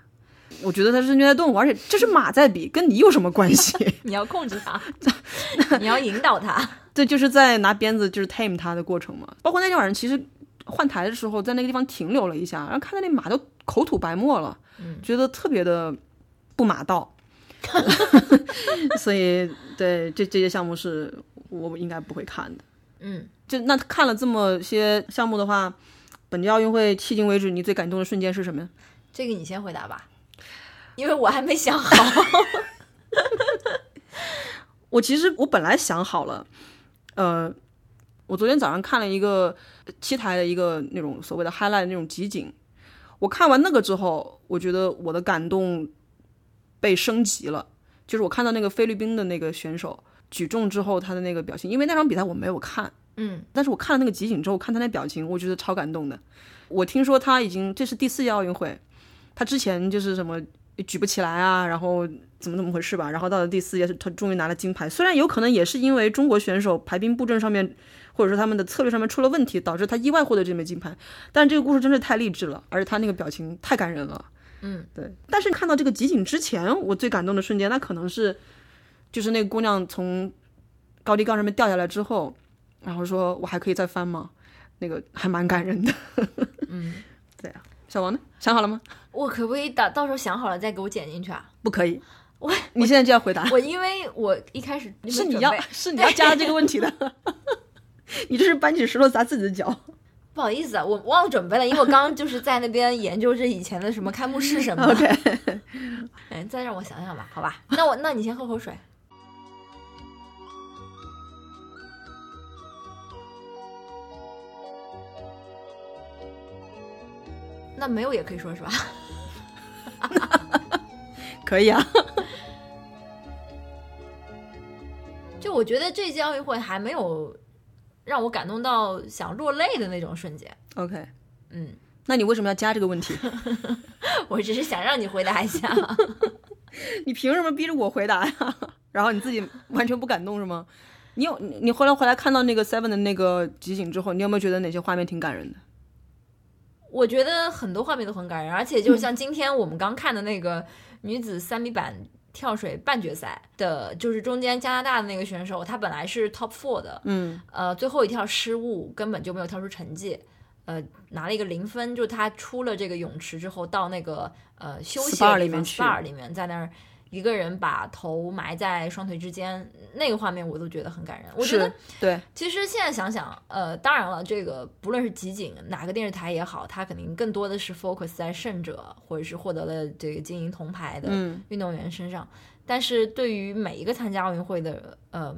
我觉得它是虐待动物，而且这是马在比，跟你有什么关系？[laughs] 你要控制它，[laughs] 你要引导它。[laughs] 对就是在拿鞭子就是 tame 它的过程嘛。包括那天晚上，其实换台的时候，在那个地方停留了一下，然后看到那马都口吐白沫了，觉得特别的不马道。所以，对这这些项目是我应该不会看的。嗯，就那看了这么些项目的话，本届奥运会迄今为止，你最感动的瞬间是什么呀？这个你先回答吧，因为我还没想好。[laughs] 我其实我本来想好了，呃，我昨天早上看了一个七台的一个那种所谓的 highlight 那种集锦，我看完那个之后，我觉得我的感动被升级了。就是我看到那个菲律宾的那个选手举重之后他的那个表情，因为那场比赛我没有看，嗯，但是我看了那个集锦之后，看他那表情，我觉得超感动的。我听说他已经这是第四届奥运会，他之前就是什么举不起来啊，然后怎么怎么回事吧，然后到了第四届，他终于拿了金牌。虽然有可能也是因为中国选手排兵布阵上面，或者说他们的策略上面出了问题，导致他意外获得这枚金牌。但是这个故事真是太励志了，而且他那个表情太感人了。嗯，对。但是看到这个集锦之前，我最感动的瞬间，那可能是就是那个姑娘从高低杠上面掉下来之后，然后说我还可以再翻吗？那个还蛮感人的。嗯，[laughs] 对啊，小王呢？想好了吗？我可不可以打到时候想好了再给我剪进去啊？不可以。我你现在就要回答，我因为我一开始 [laughs] 是你要是你要加这个问题的。[laughs] 你这是搬起石头砸自己的脚。不好意思啊，我忘了准备了，因为我刚刚就是在那边研究这以前的什么开幕式什么的。OK，哎，再让我想想吧，好吧？那我那你先喝口水。那没有也可以说是吧？[laughs] 可以啊。[laughs] 就我觉得这届奥运会还没有让我感动到想落泪的那种瞬间。OK，嗯，那你为什么要加这个问题？[laughs] 我只是想让你回答一下。你凭什么逼着我回答呀？然后你自己完全不感动是吗？你有你你后来回来看到那个 Seven 的那个集锦之后，你有没有觉得哪些画面挺感人的？我觉得很多画面都很感人，而且就是像今天我们刚看的那个女子三米板跳水半决赛的，就是中间加拿大的那个选手，她本来是 top four 的，嗯，呃，最后一跳失误，根本就没有跳出成绩，呃，拿了一个零分。就她出了这个泳池之后，到那个呃休息的地方里面去 SPA 里面，在那儿一个人把头埋在双腿之间，那个画面我都觉得很感人。我觉得对，其实现在想想，呃，当然了，这个不论是集锦哪个电视台也好，它肯定更多的是 focus 在胜者或者是获得了这个金银铜牌的嗯运动员身上。但是对于每一个参加奥运会的呃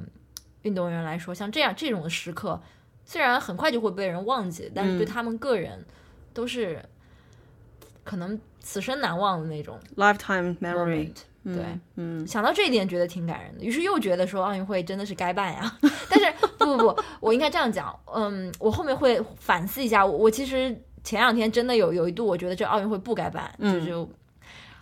运动员来说，像这样这种时刻，虽然很快就会被人忘记，但是对嗯他们个人都是可能此生难忘的那种，lifetime memory。对，嗯，想到这一点觉得挺感人的，于是又觉得说奥运会真的是该办呀。[laughs] 但是不不不，我应该这样讲，嗯，我后面会反思一下。我我其实前两天真的有有一度，我觉得这奥运会不该办，嗯就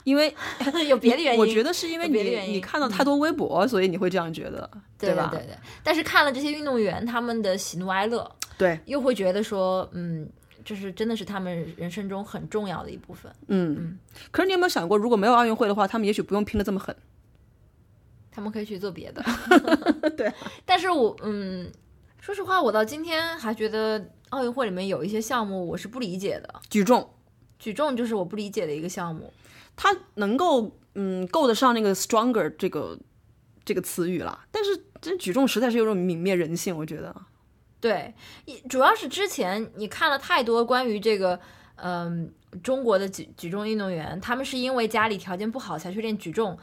因为 [laughs] 有别的原因。我觉得是因为有别的原因你你看到太多微博，所以你会这样觉得，对吧？对对对。但是看了这些运动员他们的喜怒哀乐，对，又会觉得说，嗯，就是真的是他们人生中很重要的一部分。嗯嗯。可是你有没有想过，如果没有奥运会的话，他们也许不用拼的这么狠。他们可以去做别的，[laughs] 对啊。[laughs] 但是我嗯，说实话，我到今天还觉得奥运会里面有一些项目我是不理解的。举重，举重就是我不理解的一个项目。它能够嗯够得上那个 stronger 这个这个词语了，但是这举重实在是有种泯灭人性，我觉得。对，一主要是之前你看了太多关于这个嗯、中国的举举重运动员，他们是因为家里条件不好才去练举重。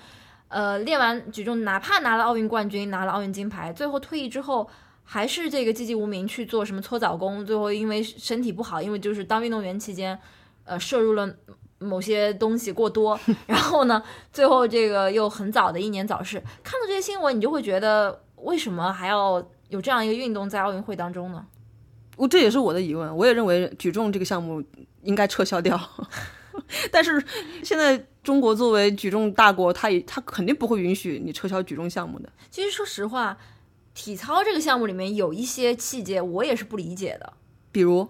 呃，练完举重，哪怕拿了奥运冠军，拿了奥运金牌，最后退役之后，还是这个籍籍无名去做什么搓澡工，最后因为身体不好，因为就是当运动员期间，呃，摄入了某些东西过多，[laughs] 然后呢，最后这个又很早的英年早逝。看到这些新闻，你就会觉得，为什么还要有这样一个运动在奥运会当中呢？我这也是我的疑问，我也认为举重这个项目应该撤销掉。[laughs] 但是现在中国作为举重大国，他也他肯定不会允许你撤销举重项目的。其实说实话，体操这个项目里面有一些细节我也是不理解的，比如，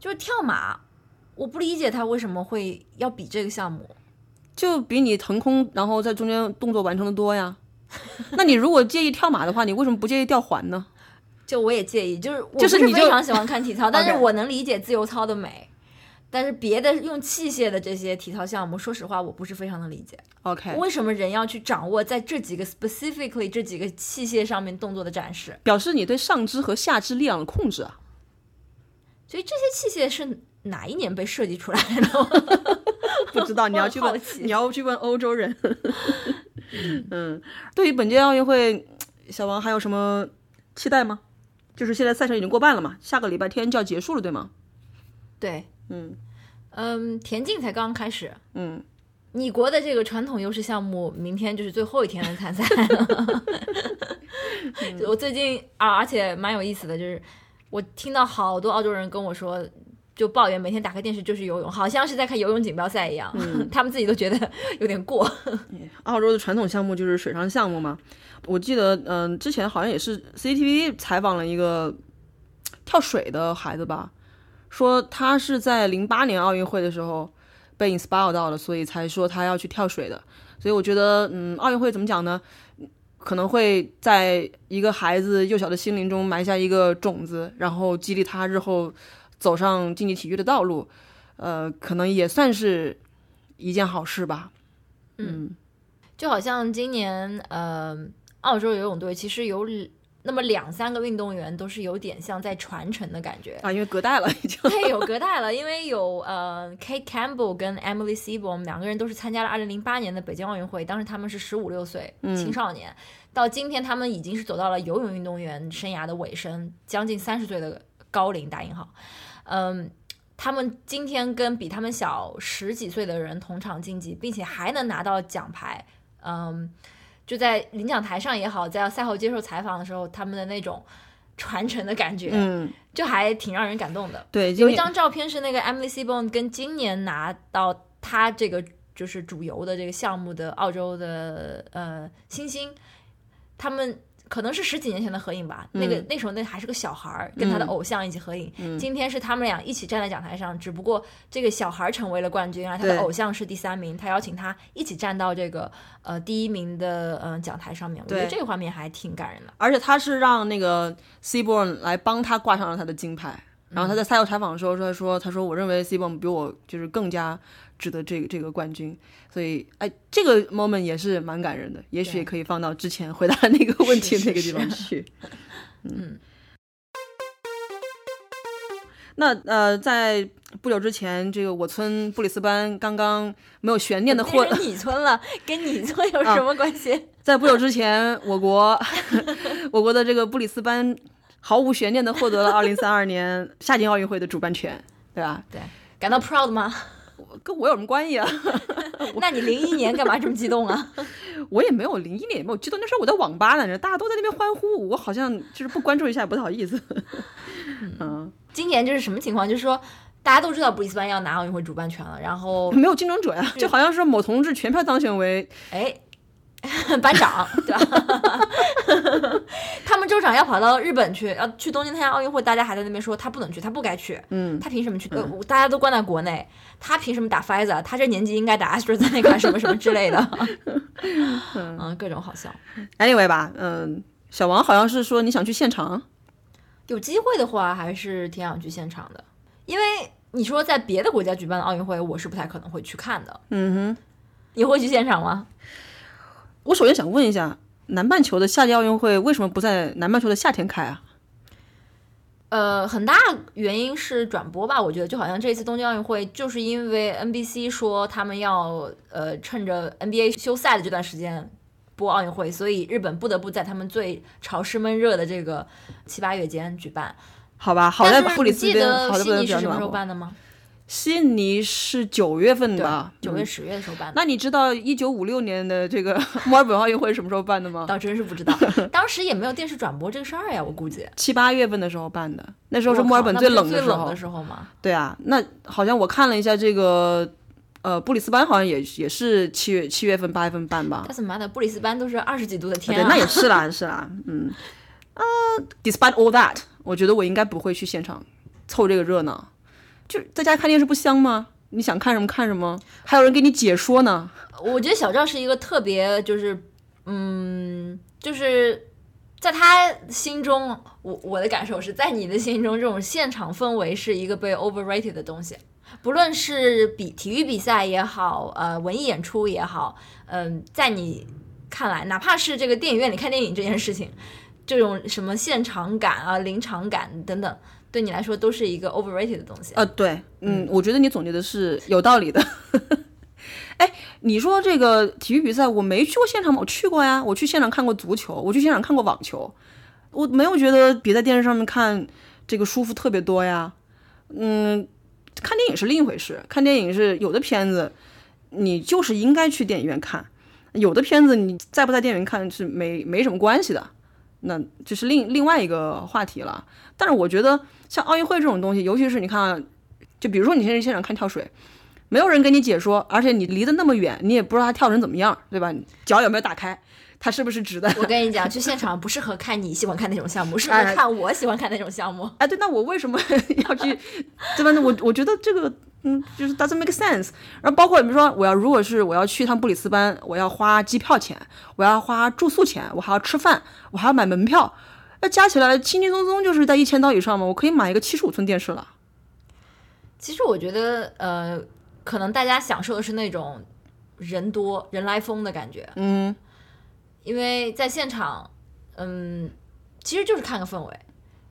就是跳马，我不理解他为什么会要比这个项目。就比你腾空然后在中间动作完成的多呀。[laughs] 那你如果介意跳马的话，你为什么不介意吊环呢？就我也介意，就是我就是你非常喜欢看体操，[laughs] 但是我能理解自由操的美。但是别的用器械的这些体操项目，说实话我不是非常的理解。OK，为什么人要去掌握在这几个 specifically 这几个器械上面动作的展示？表示你对上肢和下肢力量的控制啊。所以这些器械是哪一年被设计出来的？[laughs] 不知道，你要去问你要去问欧洲人。嗯，对于本届奥运会，小王还有什么期待吗？就是现在赛程已经过半了嘛，下个礼拜天就要结束了，对吗？对，嗯嗯，田径才刚刚开始。嗯，你国的这个传统优势项目，明天就是最后一天的参赛了。[laughs] 我最近啊，而且蛮有意思的，就是我听到好多澳洲人跟我说，就抱怨每天打开电视就是游泳，好像是在看游泳锦标赛一样，[laughs] 他们自己都觉得有点过。[laughs] 澳洲的传统项目就是水上项目嘛。我记得，嗯、之前好像也是 CCTV 采访了一个跳水的孩子吧，说他是在零八年奥运会的时候被 inspire 到了，所以才说他要去跳水的。所以我觉得，嗯，奥运会怎么讲呢？可能会在一个孩子幼小的心灵中埋下一个种子，然后激励他日后走上竞技体育的道路。呃，可能也算是一件好事吧。嗯就好像今年，呃，澳洲游泳队其实有那么两三个运动员都是有点像在传承的感觉。啊，因为隔代了已经。[laughs] 对，有隔代了，因为有呃，Kate Campbell 跟 Emily Seaborn 两个人都是参加了2008年的北京奥运会，当时他们是十五六岁青少年，到今天他们已经是走到了游泳运动员生涯的尾声，将近三十岁的高龄打引号，嗯。他们今天跟比他们小十几岁的人同场竞技，并且还能拿到奖牌，嗯，就在领奖台上也好，在赛后接受采访的时候，他们的那种传承的感觉，嗯，就还挺让人感动的。对，有一张照片是那个 Emily Seaborn 跟今年拿到他这个就是主游的这个项目的澳洲的呃星星，他们可能是十几年前的合影吧。那个那时候那还是个小孩儿，跟他的偶像一起合影。今天是他们俩一起站在讲台上，只不过这个小孩儿成为了冠军，而他的偶像是第三名。他邀请他一起站到这个呃第一名的嗯、呃讲台上面，我觉得这个画面还挺感人的。而且他是让那个 Seaborn 来帮他挂上了他的金牌。然后他在赛后采访的时候说：“说他说我认为 Seaborn 比我就是更加值得这个这个冠军，所以哎，这个 moment 也是蛮感人的，也许也可以放到之前回答 [laughs] 那个问题那个地方是去。[laughs] 嗯，那呃，在不久之前，这个我村布里斯班刚刚没有悬念的获变成你村了，跟你村有什么关系？[laughs] 在不久之前，我国我国的这个布里斯班毫无悬念的获得了2032年夏季奥运会的主办权，对吧？对，感到 proud 吗？跟我有什么关系啊？[laughs] 那你零一年干嘛这么激动啊？[laughs] 我也没有零一年也没有激动，那时候我在网吧呢，大家都在那边欢呼，我好像就是不关注一下也不太好意思。[laughs] 嗯，今年就是什么情况？就是说大家都知道布里斯班要拿奥运会主办权了，然后没有竞争者呀，就好像是某同志全票当选为哎。[laughs] 班长对吧？他们州长要跑到日本去，要去东京参加奥运会，大家还在那边说他不能去，他不该去。嗯，他凭什么去？呃，大家都关在国内，他凭什么打 Pfizer？他这年纪应该打 AstraZeneca 什么什么之类的。[laughs] 嗯，各种好笑。Anyway 吧，嗯，小王好像是说你想去现场，有机会的话还是挺想去现场的，因为你说在别的国家举办的奥运会，我是不太可能会去看的。嗯哼，你会去现场吗？我首先想问一下，南半球的夏季奥运会为什么不在南半球的夏天开啊？呃，很大原因是转播吧，我觉得就好像这次东京奥运会，就是因为 NBC 说他们要呃趁着 NBA 休赛的这段时间播奥运会，所以日本不得不在他们最潮湿闷热的这个七八月间举办。好吧，好在布里斯班，好在悉尼是什么时候办的吗？悉尼是九月份的，九月十月的时候办的。那你知道一九五六年的这个 [laughs] 墨尔本奥运会什么时候办的吗？倒真是不知道，[laughs] 当时也没有电视转播这个事儿呀，我估计七八月份的时候办的，那时候是墨尔本最冷的时候。的时候吗？对啊，那好像我看了一下这个，呃，布里斯班好像也也是七月七月份八月份办吧。他怎么的？布里斯班都是二十几度的天啊！对，那也是啦，是啦，嗯，啊，[laughs] despite all that，我觉得我应该不会去现场凑这个热闹，就在家看电视不香吗？你想看什么看什么，还有人给你解说呢。我觉得小赵是一个特别，就是，嗯，就是在他心中，我我的感受是在你的心中，这种现场氛围是一个被 overrated 的东西。不论是比体育比赛也好，呃，文艺演出也好，嗯，在你看来，哪怕是这个电影院里看电影这件事情，这种什么现场感啊、临场感等等。对你来说都是一个 overrated 的东西。呃，对，嗯，我觉得你总结的是有道理的。[laughs] 哎，你说这个体育比赛，我没去过现场吗？我去过呀，我去现场看过足球，我去现场看过网球，我没有觉得比在电视上面看这个舒服特别多呀。嗯，看电影是另一回事，看电影是有的片子你就是应该去电影院看，有的片子你在不在电影院看是没没什么关系的。那就是另另外一个话题了。但是我觉得像奥运会这种东西，尤其是你看，就比如说你现在现场看跳水，没有人给你解说，而且你离得那么远，你也不知道他跳成怎么样，对吧？脚有没有打开？他是不是值的？我跟你讲，去现场不适合看你喜欢看那种项目，适合看我喜欢看那种项目。哎，对，那我为什么 [laughs] 要去？对吧？那我我觉得这个。嗯，就是 doesn't make sense。然后包括比如说，我要如果是我要去一趟布里斯班，我要花机票钱，我要花住宿钱，我还要吃饭，我还要买门票，那加起来轻轻松松就是在一千刀以上嘛。我可以买一个七十五寸电视了。其实我觉得，呃，可能大家享受的是那种人多人来疯的感觉。嗯，因为在现场，嗯，其实就是看个氛围。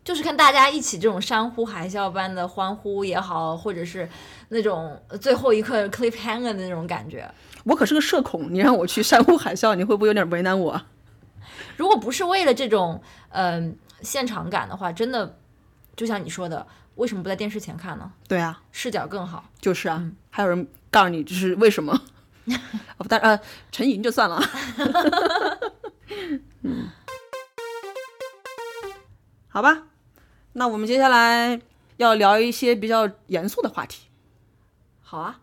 就是看大家一起这种山呼海啸般的欢呼也好，或者是那种最后一刻 cliffhanger 的那种感觉。我可是个社恐，你让我去山呼海啸，你会不会有点为难我？如果不是为了这种嗯现场感的话，真的就像你说的，为什么不在电视前看呢？对啊，视角更好。就是啊，还有人告诉你这是为什么？[laughs] 但呃，沉吟就算了。[laughs] 嗯，好吧。那我们接下来要聊一些比较严肃的话题。好啊，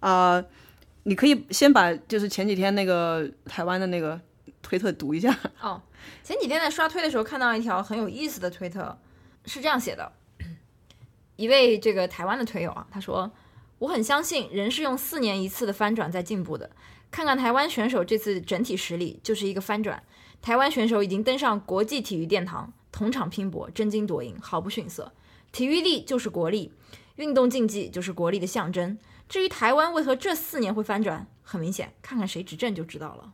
啊，[laughs] 你可以先把就是前几天那个台湾的那个推特读一下。哦，前几天在刷推的时候看到一条很有意思的推特，是这样写的：一位这个台湾的推友啊，他说：“我很相信人是用四年一次的翻转在进步的。看看台湾选手这次整体实力就是一个翻转。”台湾选手已经登上国际体育殿堂，同场拼搏，争金夺银，毫不逊色。体育力就是国力，运动竞技就是国力的象征。至于台湾为何这四年会翻转，很明显，看看谁执政就知道了。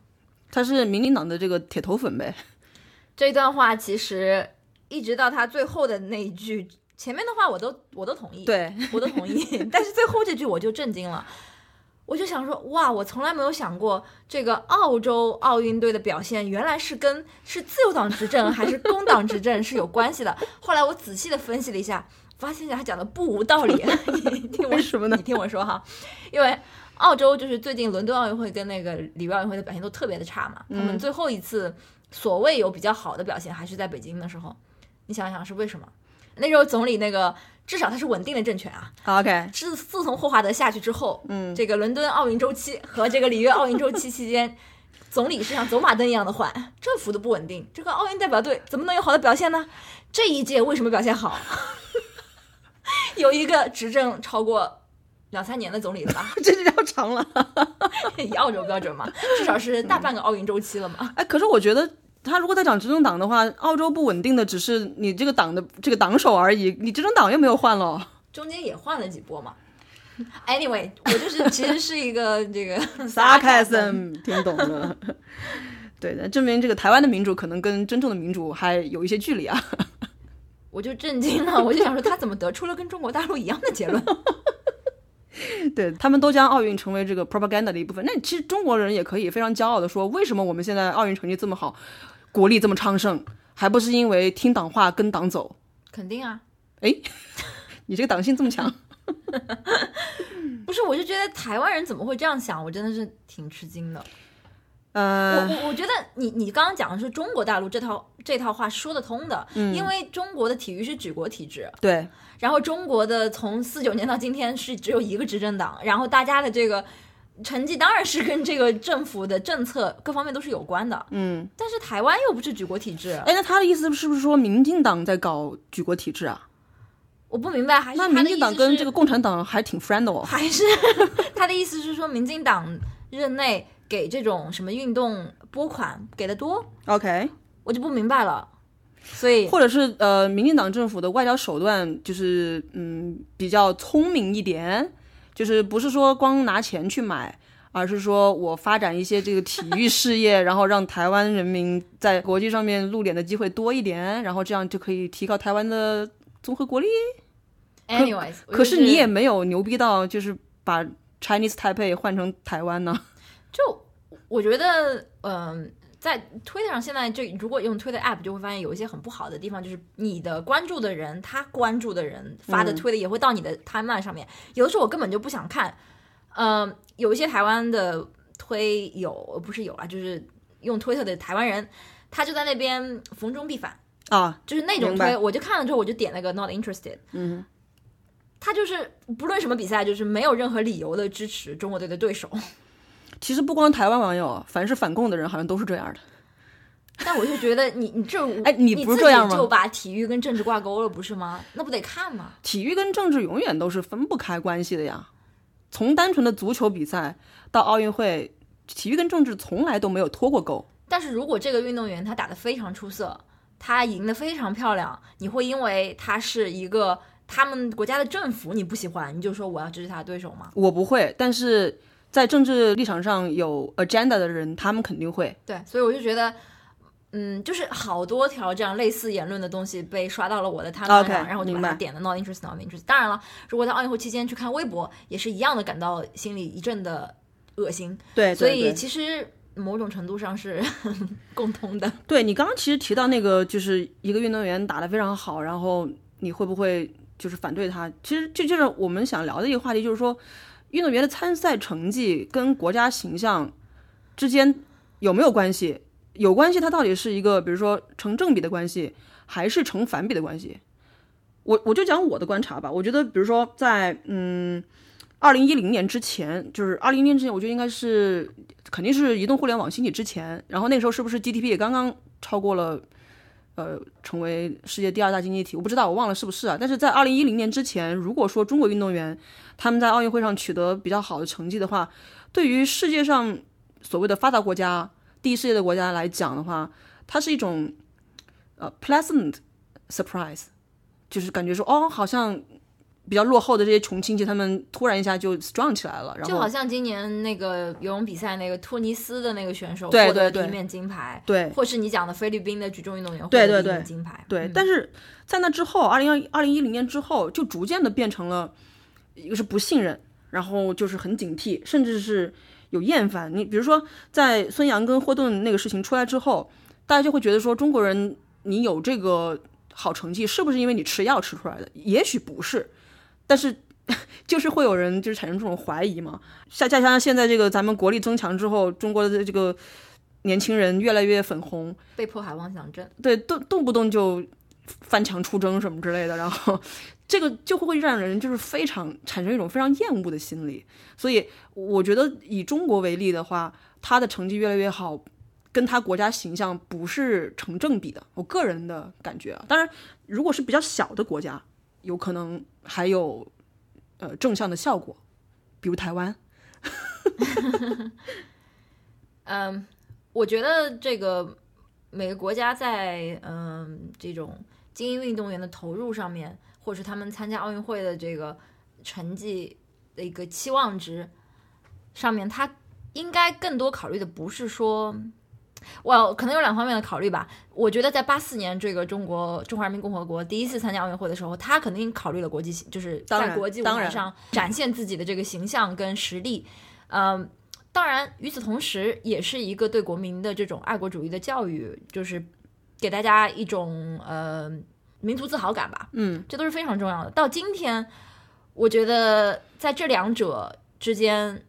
他是民进党的这个铁头粉呗。这段话其实一直到他最后的那一句，前面的话我都我都同意，对我都同意，[laughs] 但是最后这句我就震惊了。我就想说，哇，我从来没有想过这个澳洲奥运队的表现，原来是跟是自由党执政还是工党执政是有关系的。后来我仔细的分析了一下，发现他讲的不无道理。[laughs] 你听我为什么呢你听我说哈，因为澳洲就是最近伦敦奥运会跟那个里约奥运会的表现都特别的差嘛，他们最后一次所谓有比较好的表现还是在北京的时候，你想想是为什么？那时候总理那个至少他是稳定的政权啊，OK，自自从霍华德下去之后，嗯，这个伦敦奥运周期和这个里约奥运周期期间，总理是像走马灯一样的换，政府都不稳定，这个奥运代表队怎么能有好的表现呢？这一届为什么表现好？[laughs] 有一个执政超过两三年的总理了吧？[laughs] 这就叫长了。[laughs] 以澳洲标准嘛，至少是大半个奥运周期了嘛。哎，可是我觉得他如果在讲执政党的话，澳洲不稳定的只是你这个党的这个党首而已，你执政党又没有换了。中间也换了几波嘛。Anyway，我就是其实是一个 [laughs] 这个 sarcasm 听懂了。[laughs] 对的，证明这个台湾的民主可能跟真正的民主还有一些距离啊。[laughs] 我就震惊了，我就想说他怎么得出了跟中国大陆一样的结论？对他们都将奥运成为这个 propaganda 的一部分。那其实中国人也可以非常骄傲的说，为什么我们现在奥运成绩这么好，国力这么昌盛，还不是因为听党话跟党走？肯定啊，哎，[laughs] 你这个党性这么强？[laughs] 不是，我就觉得台湾人怎么会这样想，我真的是挺吃惊的。我呃，我我觉得你你刚刚讲的是中国大陆这套这套话说得通的，因为中国的体育是举国体制，对，然后中国的从四九年到今天是只有一个执政党，然后大家的这个成绩当然是跟这个政府的政策各方面都是有关的，嗯，但是台湾又不是举国体制，哎，那他的意思是不是说民进党在搞举国体制啊？我不明白，还是那他的意思民进党跟这个共产党还挺 friend 的哦。还是他的意思是说，民进党任内给这种什么运动拨款给的多，OK，我就不明白了。所以，或者是呃，民进党政府的外交手段就是嗯比较聪明一点，就是不是说光拿钱去买，而是说我发展一些这个体育事业，然后让台湾人民在国际上面露脸的机会多一点，然后这样就可以提高台湾的综合国力。anyways，我可是你也没有牛逼到就是把 Chinese Taipei 换成台湾呢。就我觉得，嗯、在 Twitter 上现在就如果用 Twitter app 就会发现有一些很不好的地方，就是你的关注的人，他关注的人发的 Twitter 也会到你的 timeline 上面，有的时候我根本就不想看。嗯、有一些台湾的推友不是有啊，就是用 Twitter 的台湾人，他就在那边逢中必反。啊，就是那种推，我就看了之后我就点那个 not interested。嗯，他就是不论什么比赛，就是没有任何理由的支持中国队的对手。其实不光台湾网友，凡是反共的人好像都是这样的。但我就觉得你你这哎你你不是这样吗就把体育跟政治挂钩了，不是吗？那不得看吗？体育跟政治永远都是分不开关系的呀。从单纯的足球比赛到奥运会，体育跟政治从来都没有脱过钩。但是如果这个运动员他打得非常出色，他赢得非常漂亮，你会因为他是一个他们国家的政府你不喜欢，你就说我要支持他的对手吗？我不会，但是在政治立场上有 agenda 的人，他们肯定会。对，所以我就觉得，嗯，就是好多条这样类似言论的东西被刷到了我的 timeline OK，上，然后我就把它点了 not interest not interest。当然了，如果在奥运会期间去看微博，也是一样的感到心里一阵的恶心。对，所以其实某种程度上是 [laughs] 共通的。对你刚刚其实提到那个，就是一个运动员打得非常好，然后你会不会就是反对他？其实这就是我们想聊的一个话题，就是说运动员的参赛成绩跟国家形象之间有没有关系？有关系，它到底是一个比如说成正比的关系，还是成反比的关系？我我就讲我的观察吧，我觉得比如说在嗯。二零一零年之前，就是二零一零年之前，我觉得应该是肯定是移动互联网兴起之前，然后那个时候是不是 GDP 也刚刚超过了，呃，成为世界第二大经济体？我不知道，我忘了是不是啊？但是在二零一零年之前，如果说中国运动员他们在奥运会上取得比较好的成绩的话，对于世界上所谓的发达国家、第一世界的国家来讲的话，它是一种呃 pleasant surprise，就是感觉说哦，好像。比较落后的这些穷亲戚，他们突然一下就 strong 起来了，然后就好像今年那个游泳比赛，那个突尼斯的那个选手获得第一面金牌，对。或是你讲的菲律宾的举重运动员获得第一面金牌，对，嗯但是在那之后，二零二二零一零年之后，就逐渐的变成了一个是不信任，然后就是很警惕，甚至是有厌烦。你比如说在孙杨跟霍顿那个事情出来之后，大家就会觉得说中国人你有这个好成绩，是不是因为你吃药吃出来的？也许不是，但是 [laughs] 就是会有人就是产生这种怀疑嘛。像再加上现在这个咱们国力增强之后，中国的这个年轻人越来越粉红，被迫害妄想症，对动动不动就。翻墙出征什么之类的，然后 [laughs] 这个就会让人就是非常产生一种非常厌恶的心理。所以我觉得以中国为例的话，他的成绩越来越好，跟他国家形象不是成正比的。我个人的感觉啊，当然如果是比较小的国家，有可能还有呃正向的效果，比如台湾。嗯，我觉得这个每个国家在嗯这种。精英运动员的投入上面或者他们参加奥运会的这个成绩的一个期望值上面他应该更多考虑的不是说我可能有两方面的考虑吧。我觉得在八四年这个中国中华人民共和国第一次参加奥运会的时候他肯定考虑了国际就是在国际舞台上展现自己的这个形象跟实力嗯当然与此同时也是一个对国民的这种爱国主义的教育就是给大家一种呃民族自豪感吧，嗯，这都是非常重要的。到今天，我觉得在这两者之间，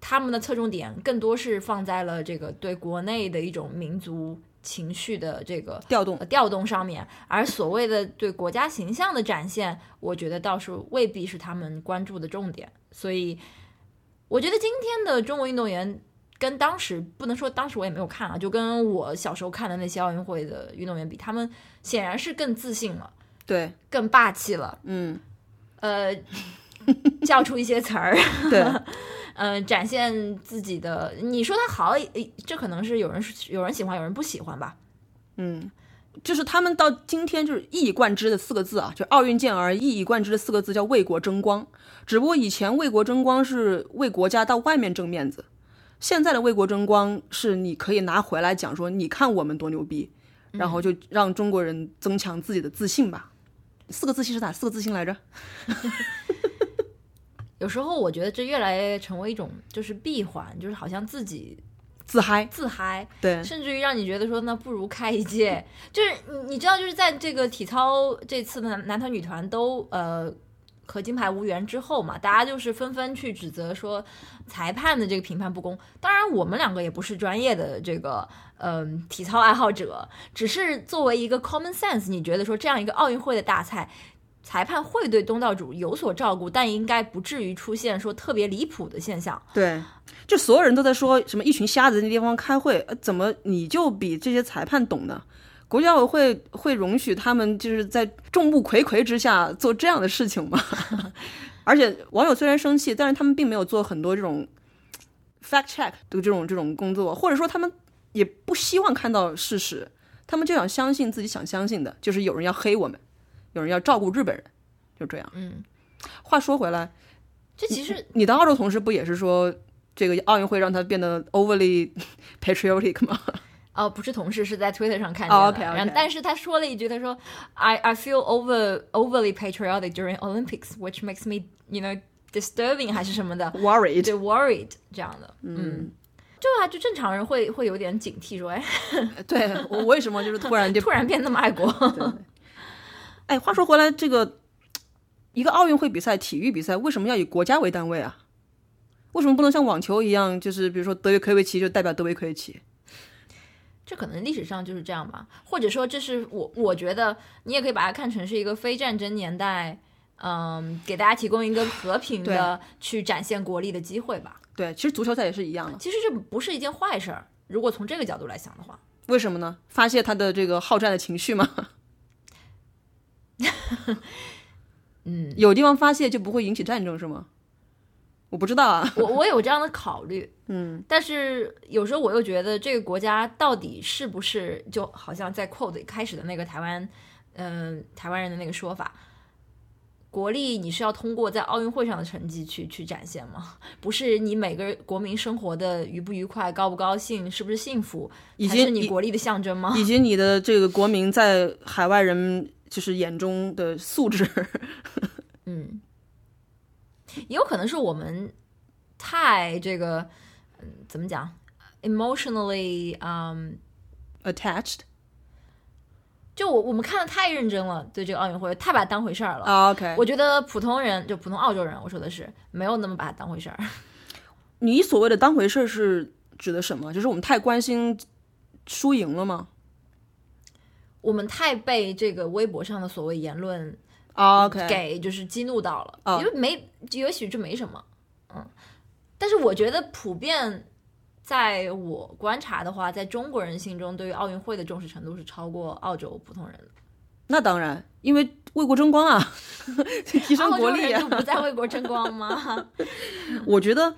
他们的侧重点更多是放在了这个对国内的一种民族情绪的这个调动、调动上面。而所谓的对国家形象的展现，我觉得倒是未必是他们关注的重点。所以我觉得今天的中国运动员。跟当时不能说当时我也没有看啊，就跟我小时候看的那些奥运会的运动员比，他们显然是更自信了，对，更霸气了，嗯，呃，叫出一些词儿，[laughs] 对，嗯，展现自己的。你说他好，这可能是有人有人喜欢，有人不喜欢吧，嗯，就是他们到今天就是一以贯之的四个字啊，就奥运健儿一以贯之的四个字叫为国争光，只不过以前为国争光是为国家到外面争面子。现在的为国争光是你可以拿回来讲说你看我们多牛逼然后就让中国人增强自己的自信吧。四个自信是哪四个自信来着？[laughs] 有时候我觉得这越来越成为一种就是闭环就是好像自己自嗨。自嗨对。甚至于让你觉得说那不如开一届。就是你知道就是在这个体操这次的男团女团都呃和金牌无缘之后嘛大家就是纷纷去指责说裁判的这个评判不公。当然我们两个也不是专业的这个嗯体操爱好者只是作为一个 common sense 你觉得说这样一个奥运会的大赛裁判会对东道主有所照顾但应该不至于出现说特别离谱的现象。对就所有人都在说什么一群瞎子那地方开会呃怎么你就比这些裁判懂呢？国际奥委会会容许他们就是在众目睽睽之下做这样的事情吗？[laughs] 而且网友虽然生气，但是他们并没有做很多这种 fact check 的这种这种工作，或者说他们也不希望看到事实，他们就想相信自己想相信的，就是有人要黑我们，有人要照顾日本人，就这样。嗯，话说回来，这其实你的澳洲同事不也是说这个奥运会让他变得 overly [laughs] patriotic 吗？哦，不是同事，是在 Twitter 上看的。OK，OK。但是他说了一句：“他说，I I feel over overly patriotic during Olympics, which makes me, you know, disturbing 还是什么的，worried，，worried 这样的。嗯，就啊，就正常人会会有点警惕，说，哎，[laughs] 对我为什么就是突然就 [laughs] 突然变那么爱国？[laughs] 哎，话说回来，这个一个奥运会比赛、体育比赛为什么要以国家为单位啊？为什么不能像网球一样，就是比如说德约科维奇就代表德约科维奇？”这可能历史上就是这样吧，或者说这是我我觉得你也可以把它看成是一个非战争年代，嗯，给大家提供一个和平的去展现国力的机会吧。对，其实足球赛也是一样的。其实这不是一件坏事儿，如果从这个角度来想的话。为什么呢？发泄他的这个好战的情绪吗？[laughs] 嗯，有地方发泄就不会引起战争是吗？我不知道啊，[laughs] 我我有这样的考虑。嗯，但是有时候我又觉得这个国家到底是不是就好像在扣的开始的那个台湾，嗯，台湾人的那个说法。国力你是要通过在奥运会上的成绩去去展现吗？不是，你每个国民生活的愉不愉快、高不高兴、是不是幸福，以及是你国力的象征吗？以及你的这个国民在海外人就是眼中的素质。[laughs] 嗯。也有可能是我们太这个，怎么讲，emotionally um attached，就我我们看的太认真了，对这个奥运会太把它当回事儿了。OK，我觉得普通人就普通澳洲人，我说的是没有那么把它当回事儿。[laughs] 你所谓的当回事儿是指的什么？就是我们太关心输赢了吗？我们太被这个微博上的所谓言论。啊？OK，给就是激怒到了，哦因为没也许这没什么，嗯，但是我觉得普遍在我观察的话，在中国人心中对于奥运会的重视程度是超过澳洲普通人的，那当然，因为为国争光啊，[laughs] 提升国力啊人就。不在为国争光吗？[laughs] 我觉得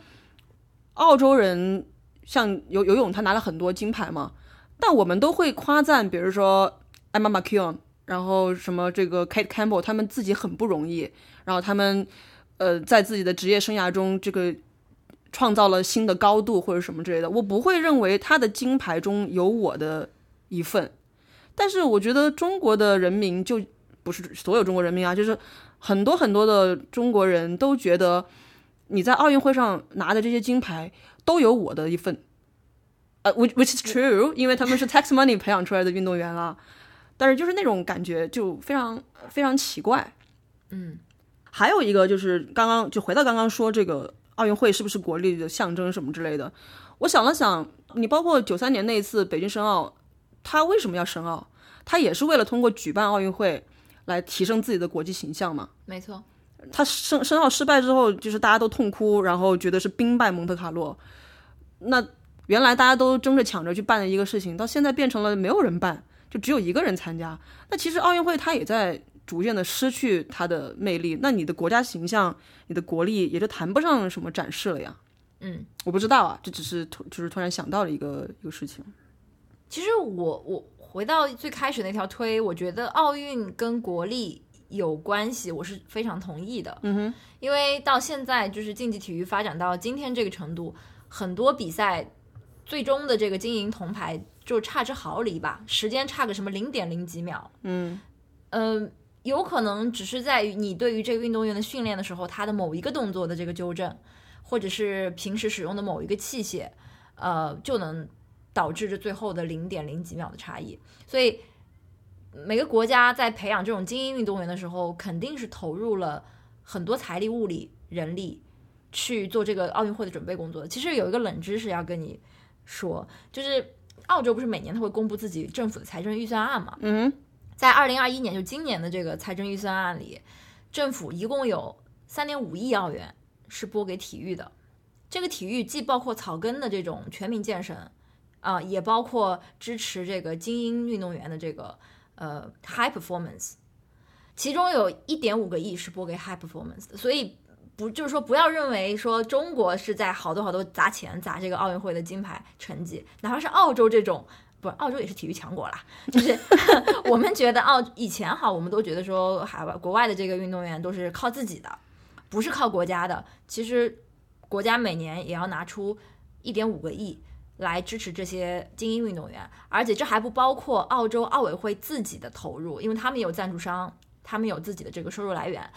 澳洲人像游游泳，他拿了很多金牌嘛，但我们都会夸赞，比如说 Emma McKeown，然后什么这个 Kate Campbell，他们自己很不容易，然后他们呃在自己的职业生涯中这个创造了新的高度或者什么之类的，我不会认为他的金牌中有我的一份，但是我觉得中国的人民就不是所有中国人民啊，就是很多很多的中国人都觉得。你在奥运会上拿的这些金牌都有我的一份，呃，which which is true，因为他们是 tax money 培养出来的运动员啦。但是就是那种感觉就非常非常奇怪。嗯，还有一个就是刚刚就回到刚刚说这个奥运会是不是国力的象征什么之类的，我想了想，你包括九三年那一次北京申奥，他为什么要申奥？他也是为了通过举办奥运会来提升自己的国际形象嘛。没错，他申申奥失败之后，就是大家都痛哭，然后觉得是兵败蒙特卡洛。那原来大家都争着抢着去办的一个事情，到现在变成了没有人办，就只有一个人参加。那其实奥运会它也在逐渐的失去它的魅力，那你的国家形象、你的国力也就谈不上什么展示了呀。嗯，我不知道啊，这只是突就是突然想到的一个一个事情。其实我我回到最开始那条推，我觉得奥运跟国力有关系，我是非常同意的。嗯哼，因为到现在就是竞技体育发展到今天这个程度，很多比赛最终的这个金银铜牌就差之毫厘吧，时间差个什么零点零几秒。嗯嗯、有可能只是在于你对于这个运动员的训练的时候，他的某一个动作的这个纠正，或者是平时使用的某一个器械，呃，就能导致这最后的零点零几秒的差异。所以每个国家在培养这种精英运动员的时候，肯定是投入了很多财力、物力、人力去做这个奥运会的准备工作。其实有一个冷知识要跟你说，就是澳洲不是每年他会公布自己政府的财政预算案嘛？嗯，在二零二一年，就今年的这个财政预算案里，政府一共有三点五亿澳元是拨给体育的。这个体育既包括草根的这种全民健身，啊、也包括支持这个精英运动员的这个呃 high performance，其中有一点五个亿是拨给 high performance 的，所以不就是说不要认为说中国是在好多好多砸钱砸这个奥运会的金牌成绩，哪怕是澳洲这种。不是，澳洲也是体育强国啦。就是 [laughs] 我们觉得澳以前哈，我们都觉得说海外国外的这个运动员都是靠自己的，不是靠国家的。其实国家每年也要拿出一点五个亿来支持这些精英运动员，而且这还不包括澳洲奥委会自己的投入，因为他们有赞助商，他们有自己的这个收入来源。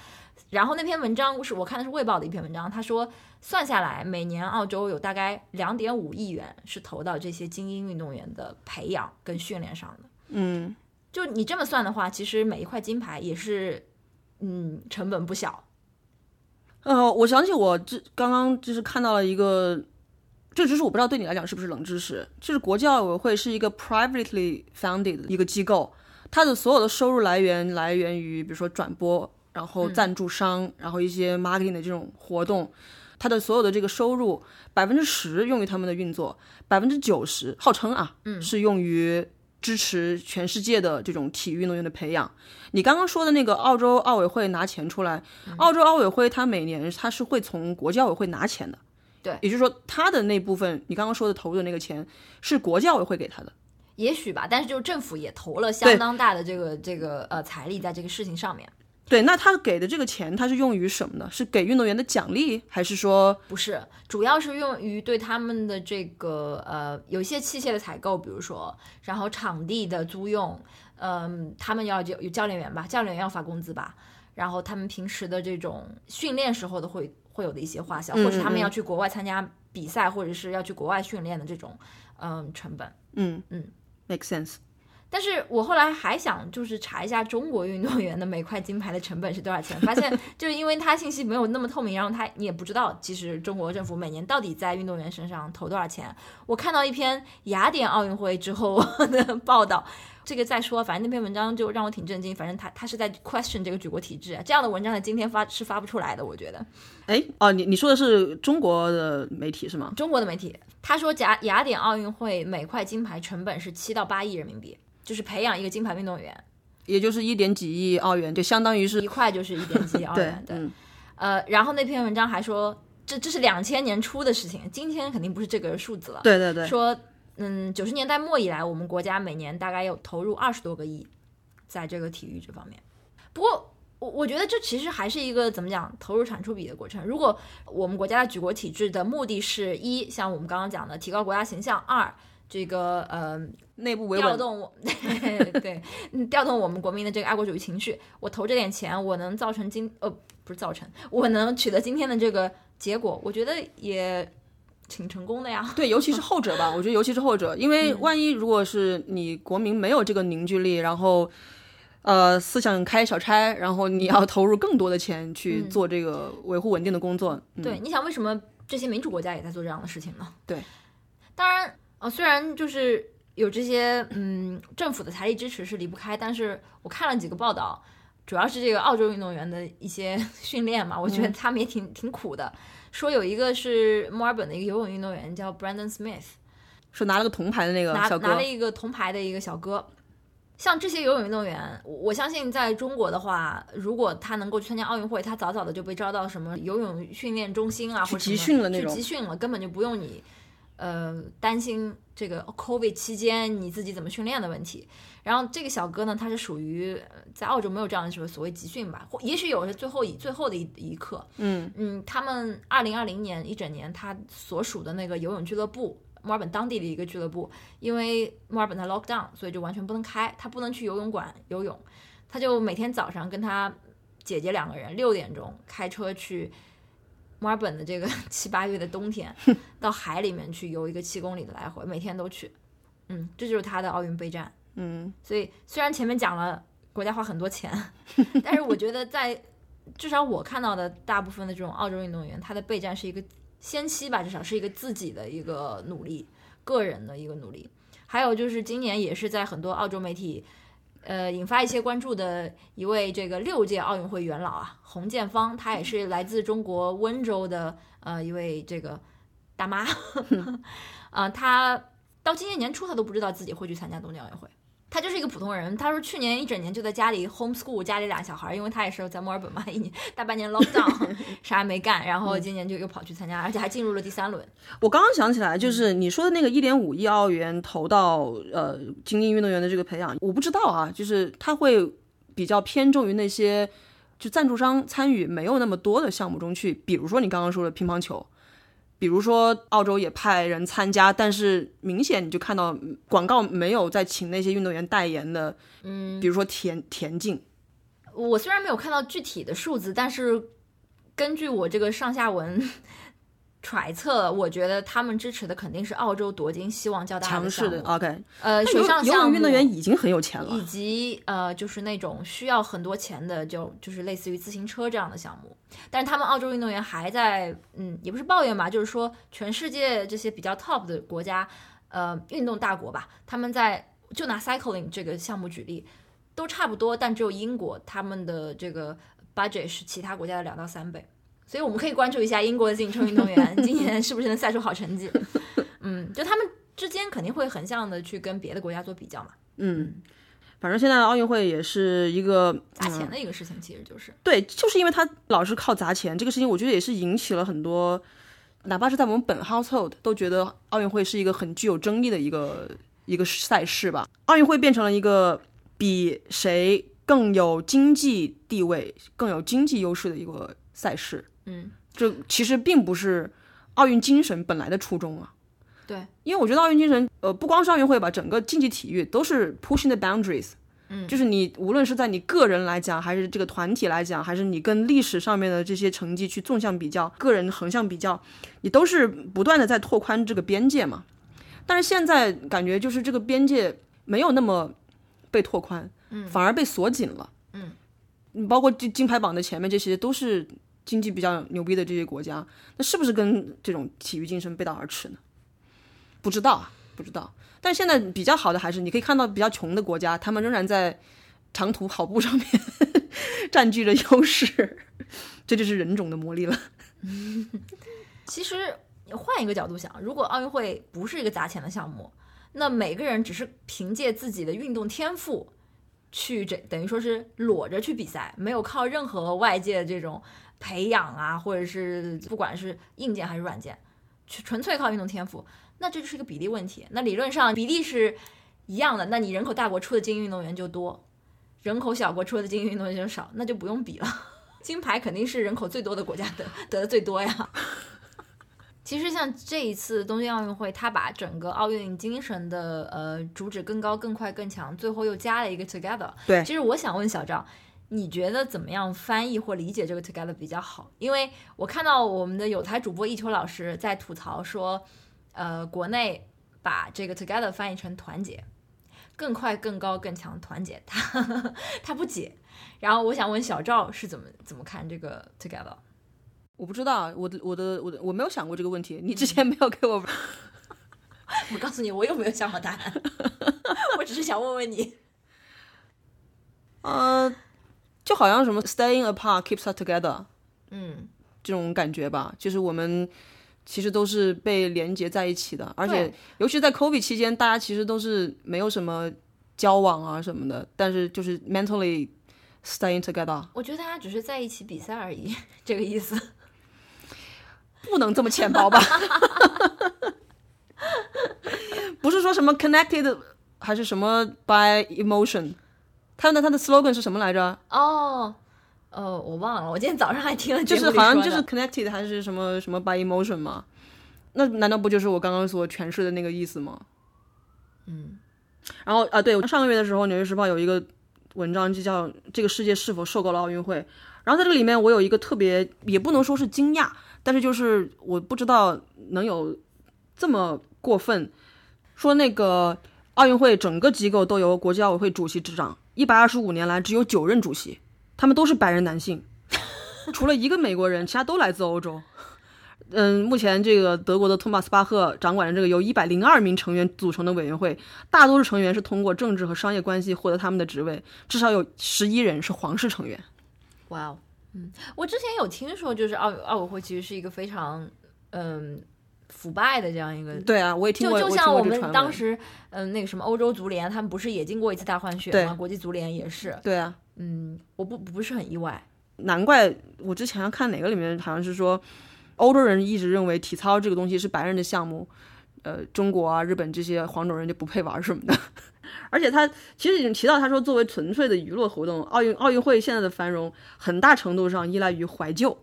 然后那篇文章是我看的是《卫报》的一篇文章，他说算下来，每年澳洲有大概两点五亿元是投到这些精英运动员的培养跟训练上的。嗯，就你这么算的话，其实每一块金牌也是，嗯，成本不小。呃，我想起我这刚刚就是看到了一个，这个知识我不知道对你来讲是不是冷知识，就是国际奥委会是一个 privately founded 的一个机构，它的所有的收入来源来源于比如说转播，然后赞助商，然后一些 marketing 的这种活动，它的所有的这个收入百分之十用于他们的运作，百分之九十号称啊，嗯，是用于支持全世界的这种体育运动员的培养。你刚刚说的那个澳洲奥委会拿钱出来，澳洲奥委会它每年它是会从国际奥委会拿钱的，对也就是说它的那部分你刚刚说的投入的那个钱是国际奥委会给他的。也许吧，但是就是政府也投了相当大的这个这个呃财力在这个事情上面。对，那他给的这个钱，他是用于什么呢？是给运动员的奖励，还是说，不是，主要是用于对他们的这个呃有一些器械的采购，比如说，然后场地的租用，嗯、他们要有有教练员吧，教练员要发工资吧，然后他们平时的这种训练时候的会会有的一些花销，嗯或者他们嗯要去国外参加比赛，或者是要去国外训练的这种嗯、成本。嗯嗯，make sense？但是我后来还想就是查一下中国运动员的每块金牌的成本是多少钱，发现 [laughs] 就是因为他信息没有那么透明，然后他你也不知道其实中国政府每年到底在运动员身上投多少钱。我看到一篇雅典奥运会之后 [laughs] 的报道。这个再说，反正那篇文章就让我挺震惊。反正他他是在 question 这个举国体制，这样的文章在今天发是发不出来的，我觉得。哎，哦，你你说的是中国的媒体是吗？中国的媒体，他说雅雅典奥运会每块金牌成本是七到八亿人民币，就是培养一个金牌运动员，也就是一点几亿澳元，就相当于是一块就是一点几亿 [laughs] 澳元。对，呃，然后那篇文章还说，这这是两千年初的事情，今天肯定不是这个数字了。对对对，说。嗯，九十年代末以来，我们国家每年大概有投入二十多个亿，在这个体育这方面。不过，我我觉得这其实还是一个怎么讲投入产出比的过程。如果我们国家的举国体制的目的是一，像我们刚刚讲的提高国家形象；二，这个呃内部维调动我 [laughs] 对调动我们国民的这个爱国主义情绪，我投这点钱，我能造成今呃不是造成，我能取得今天的这个结果，我觉得也。挺成功的呀，对，尤其是后者吧，[laughs] 我觉得尤其是后者，因为万一如果是你国民没有这个凝聚力，然后，呃，思想开小差，然后你要投入更多的钱去做这个维护稳定的工作，对，你想为什么这些民主国家也在做这样的事情呢？对，当然，呃，虽然就是有这些嗯政府的财力支持是离不开，但是我看了几个报道，主要是这个澳洲运动员的一些 [laughs] 训练嘛，我觉得他们也挺挺苦的。说有一个是墨尔本的一个游泳运动员叫 Brandon Smith，说拿了个铜牌的那个拿拿了一个铜牌的一个小哥。像这些游泳运动员，我相信在中国的话，如果他能够去参加奥运会，他早早的就被招到什么游泳训练中心啊，或者集训了那种，集训了，根本就不用你。呃，担心这个 COVID 期间你自己怎么训练的问题。然后这个小哥呢，他是属于在澳洲没有这样的什么所谓集训吧，或也许有是最后一最后的一一课。嗯嗯，他们二零二零年一整年，他所属的那个游泳俱乐部，墨尔本当地的一个俱乐部，因为墨尔本在 lock down，所以就完全不能开，他不能去游泳馆游泳，他就每天早上跟他姐姐两个人六点钟开车去。墨尔本的这个 [laughs] 七八月的冬天，[laughs] 到海里面去游一个七公里的来回，每天都去。嗯，这就是他的奥运备战。嗯，所以虽然前面讲了国家花很多钱，[laughs] 但是我觉得在至少我看到的大部分的这种澳洲运动员，他的备战是一个先期吧，至少是一个自己的一个努力，个人的一个努力。还有就是今年也是在很多澳洲媒体。呃，引发一些关注的一位这个六届奥运会元老啊，洪建芳，她也是来自中国温州的呃一位这个大妈，啊，[laughs] 她到今年年初她都不知道自己会去参加东京奥运会。他就是一个普通人。他说去年一整年就在家里 homeschool，家里俩小孩，因为他也是在墨尔本嘛，一年大半年 lock down，[laughs] 啥也没干。然后今年就又跑去参加，而且还进入了第三轮。我刚刚想起来，就是你说的那个一点五亿澳元投到呃精英运动员的这个培养，我不知道啊，就是他会比较偏重于那些就赞助商参与没有那么多的项目中去，比如说你刚刚说的乒乓球。比如说，澳洲也派人参加，但是明显你就看到广告没有在请那些运动员代言的，嗯，比如说田田径。我虽然没有看到具体的数字，但是根据我这个上下文。揣测，我觉得他们支持的肯定是澳洲夺金希望较大强势的。OK，呃，水上游泳运动员已经很有钱了，以及呃，就是那种需要很多钱的，就就是类似于自行车这样的项目。但是他们澳洲运动员还在，嗯，也不是抱怨吧，就是说全世界这些比较 top 的国家，呃，运动大国吧，他们在就拿 cycling 这个项目举例，都差不多，但只有英国他们的这个 budget 是其他国家的两到三倍。所以我们可以关注一下英国的自行车运动员 [laughs] 今年是不是能赛出好成绩。嗯，就他们之间肯定会横向的去跟别的国家做比较嘛。嗯，反正现在奥运会也是一个砸钱的一个事情，其实就是对，就是因为他老是靠砸钱这个事情，我觉得也是引起了很多，哪怕是在我们本 household 都觉得奥运会是一个很具有争议的一个一个赛事吧。奥运会变成了一个比谁更有经济地位、更有经济优势的一个赛事。嗯，这其实并不是奥运精神本来的初衷啊。对，因为我觉得奥运精神，呃，不光是奥运会吧，整个竞技体育都是 pushing the boundaries。嗯，就是你无论是在你个人来讲，还是这个团体来讲，还是你跟历史上面的这些成绩去纵向比较，个人横向比较，你都是不断的在拓宽这个边界嘛。但是现在感觉就是这个边界没有那么被拓宽，嗯，反而被锁紧了，嗯，包括金金牌榜的前面这些都是经济比较牛逼的这些国家，那是不是跟这种体育精神背道而驰呢？不知道啊，不知道。但现在比较好的还是你可以看到比较穷的国家，他们仍然在长途跑步上面 [laughs] 占据着优势，这就是人种的魔力了。[laughs] 其实换一个角度想，如果奥运会不是一个砸钱的项目，那每个人只是凭借自己的运动天赋去这等于说是裸着去比赛，没有靠任何外界的这种培养啊，或者是不管是硬件还是软件，去纯粹靠运动天赋，那这就是一个比例问题。那理论上比例是一样的，那你人口大国出的精英运动员就多，人口小国出的精英运动员就少，那就不用比了。[laughs] 金牌肯定是人口最多的国家得得的最多呀。[laughs] 其实像这一次东京奥运会，它把整个奥运精神的呃主旨更高、更快、更强，最后又加了一个 together。对其实我想问小赵，你觉得怎么样翻译或理解这个 together 比较好？因为我看到我们的有台主播一秋老师在吐槽说，呃，国内把这个 together 翻译成团结，更快、更高、更强，团结，他他不解。然后我想问小赵是怎么怎么看这个 together？我不知道，我的我的我的我没有想过这个问题。你之前没有给我，[laughs] 我告诉你，我又没有想好答案，我只是想问问你。[laughs] 呃，就好像什么 “staying apart keeps us together” 嗯，这种感觉吧，就是我们其实都是被连接在一起的，而且尤其在 COVID 期间，大家其实都是没有什么交往啊什么的，但是就是 mentally staying together，我觉得大家只是在一起比赛而已，[laughs] 这个意思。不能这么浅薄吧？[laughs] 不是说什么 connected 还是什么 by emotion，他的他的 slogan 是什么来着？哦，呃，我忘了，我今天早上还听了就是好像就是 connected 还是什么什么 by emotion 嘛？那难道不就是我刚刚所诠释的那个意思吗？嗯。然后啊，对，上个月的时候，《纽约时报》有一个文章，就叫《这个世界是否受够了奥运会》。然后在这里面，我有一个特别，也不能说是惊讶，但是就是我不知道能有这么过分，说那个奥运会整个机构都由国际奥委会主席执掌，一百二十五年来只有九任主席，他们都是白人男性，[laughs] 除了一个美国人，其他都来自欧洲。嗯，目前这个德国的托马斯巴赫掌管着这个由一百零二名成员组成的委员会，大多数成员是通过政治和商业关系获得他们的职位，至少有十一人是皇室成员。哇哦，嗯，我之前有听说，就是奥奥委会其实是一个非常嗯腐败的这样一个。对啊，我也听过，就就像我们当时，嗯，那个什么欧洲足联，他们不是也经过一次大换血吗？国际足联也是，对啊，嗯，我不不是很意外。难怪我之前看哪个里面好像是说，欧洲人一直认为体操这个东西是白人的项目，呃，中国啊、日本这些黄种人就不配玩什么的。[laughs] 而且他其实已经提到，他说作为纯粹的娱乐活动，奥运奥运会现在的繁荣很大程度上依赖于怀旧。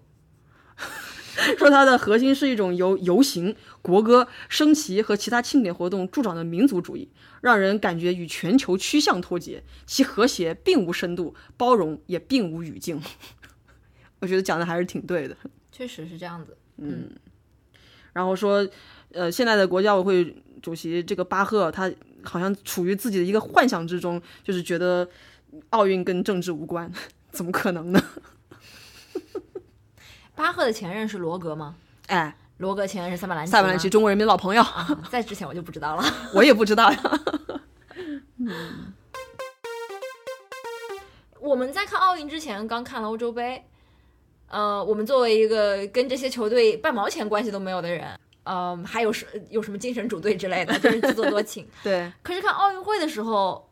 [laughs] 说它的核心是一种由游行、国歌、升旗和其他庆典活动助长的民族主义，让人感觉与全球趋向脱节，其和谐并无深度，包容也并无语境。[laughs] 我觉得讲的还是挺对的。确实是这样子。嗯然后说，呃，现在的国际奥委会主席这个巴赫，他好像处于自己的一个幻想之中，就是觉得奥运跟政治无关，[laughs] 怎么可能呢？巴赫的前任是罗格吗？哎，罗格前任是萨马兰奇吗。塞马兰奇，中国人民的老朋友，啊，在之前我就不知道了。[laughs] 我也不知道呀。我们在看奥运之前，刚看了欧洲杯。呃，我们作为一个跟这些球队半毛钱关系都没有的人，呃，还有什有什么精神主队之类的，就是自作多情。[laughs] 对，可是看奥运会的时候，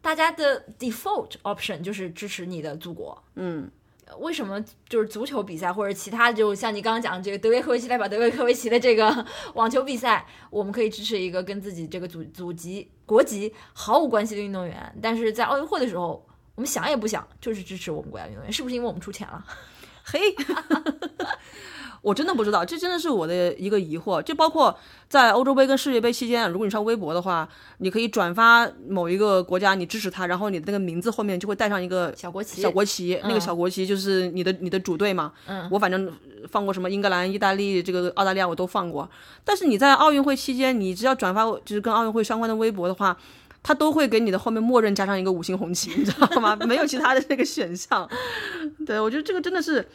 大家的 default option 就是支持你的祖国。嗯，为什么就是足球比赛或者其他，就像你刚刚讲的这个德约科维奇代表德约科维奇的这个 [laughs] 网球比赛，我们可以支持一个跟自己这个祖祖籍国籍毫无关系的运动员，但是在奥运会的时候，我们想也不想就是支持我们国家运动员，是不是因为我们出钱了？[laughs] 嘿，[laughs] 我真的不知道，这真的是我的一个疑惑。就包括在欧洲杯跟世界杯期间，如果你上微博的话，你可以转发某一个国家，你支持他，然后你的那个名字后面就会带上一个小国旗，小国旗，那个小国旗就是你的你的主队嘛。嗯，我反正放过什么英格兰、意大利、这个澳大利亚我都放过。但是你在奥运会期间，你只要转发就是跟奥运会相关的微博的话，他都会给你的后面默认加上一个五星红旗，[laughs] 你知道吗？没有其他的那个选项。对我觉得这个真的是，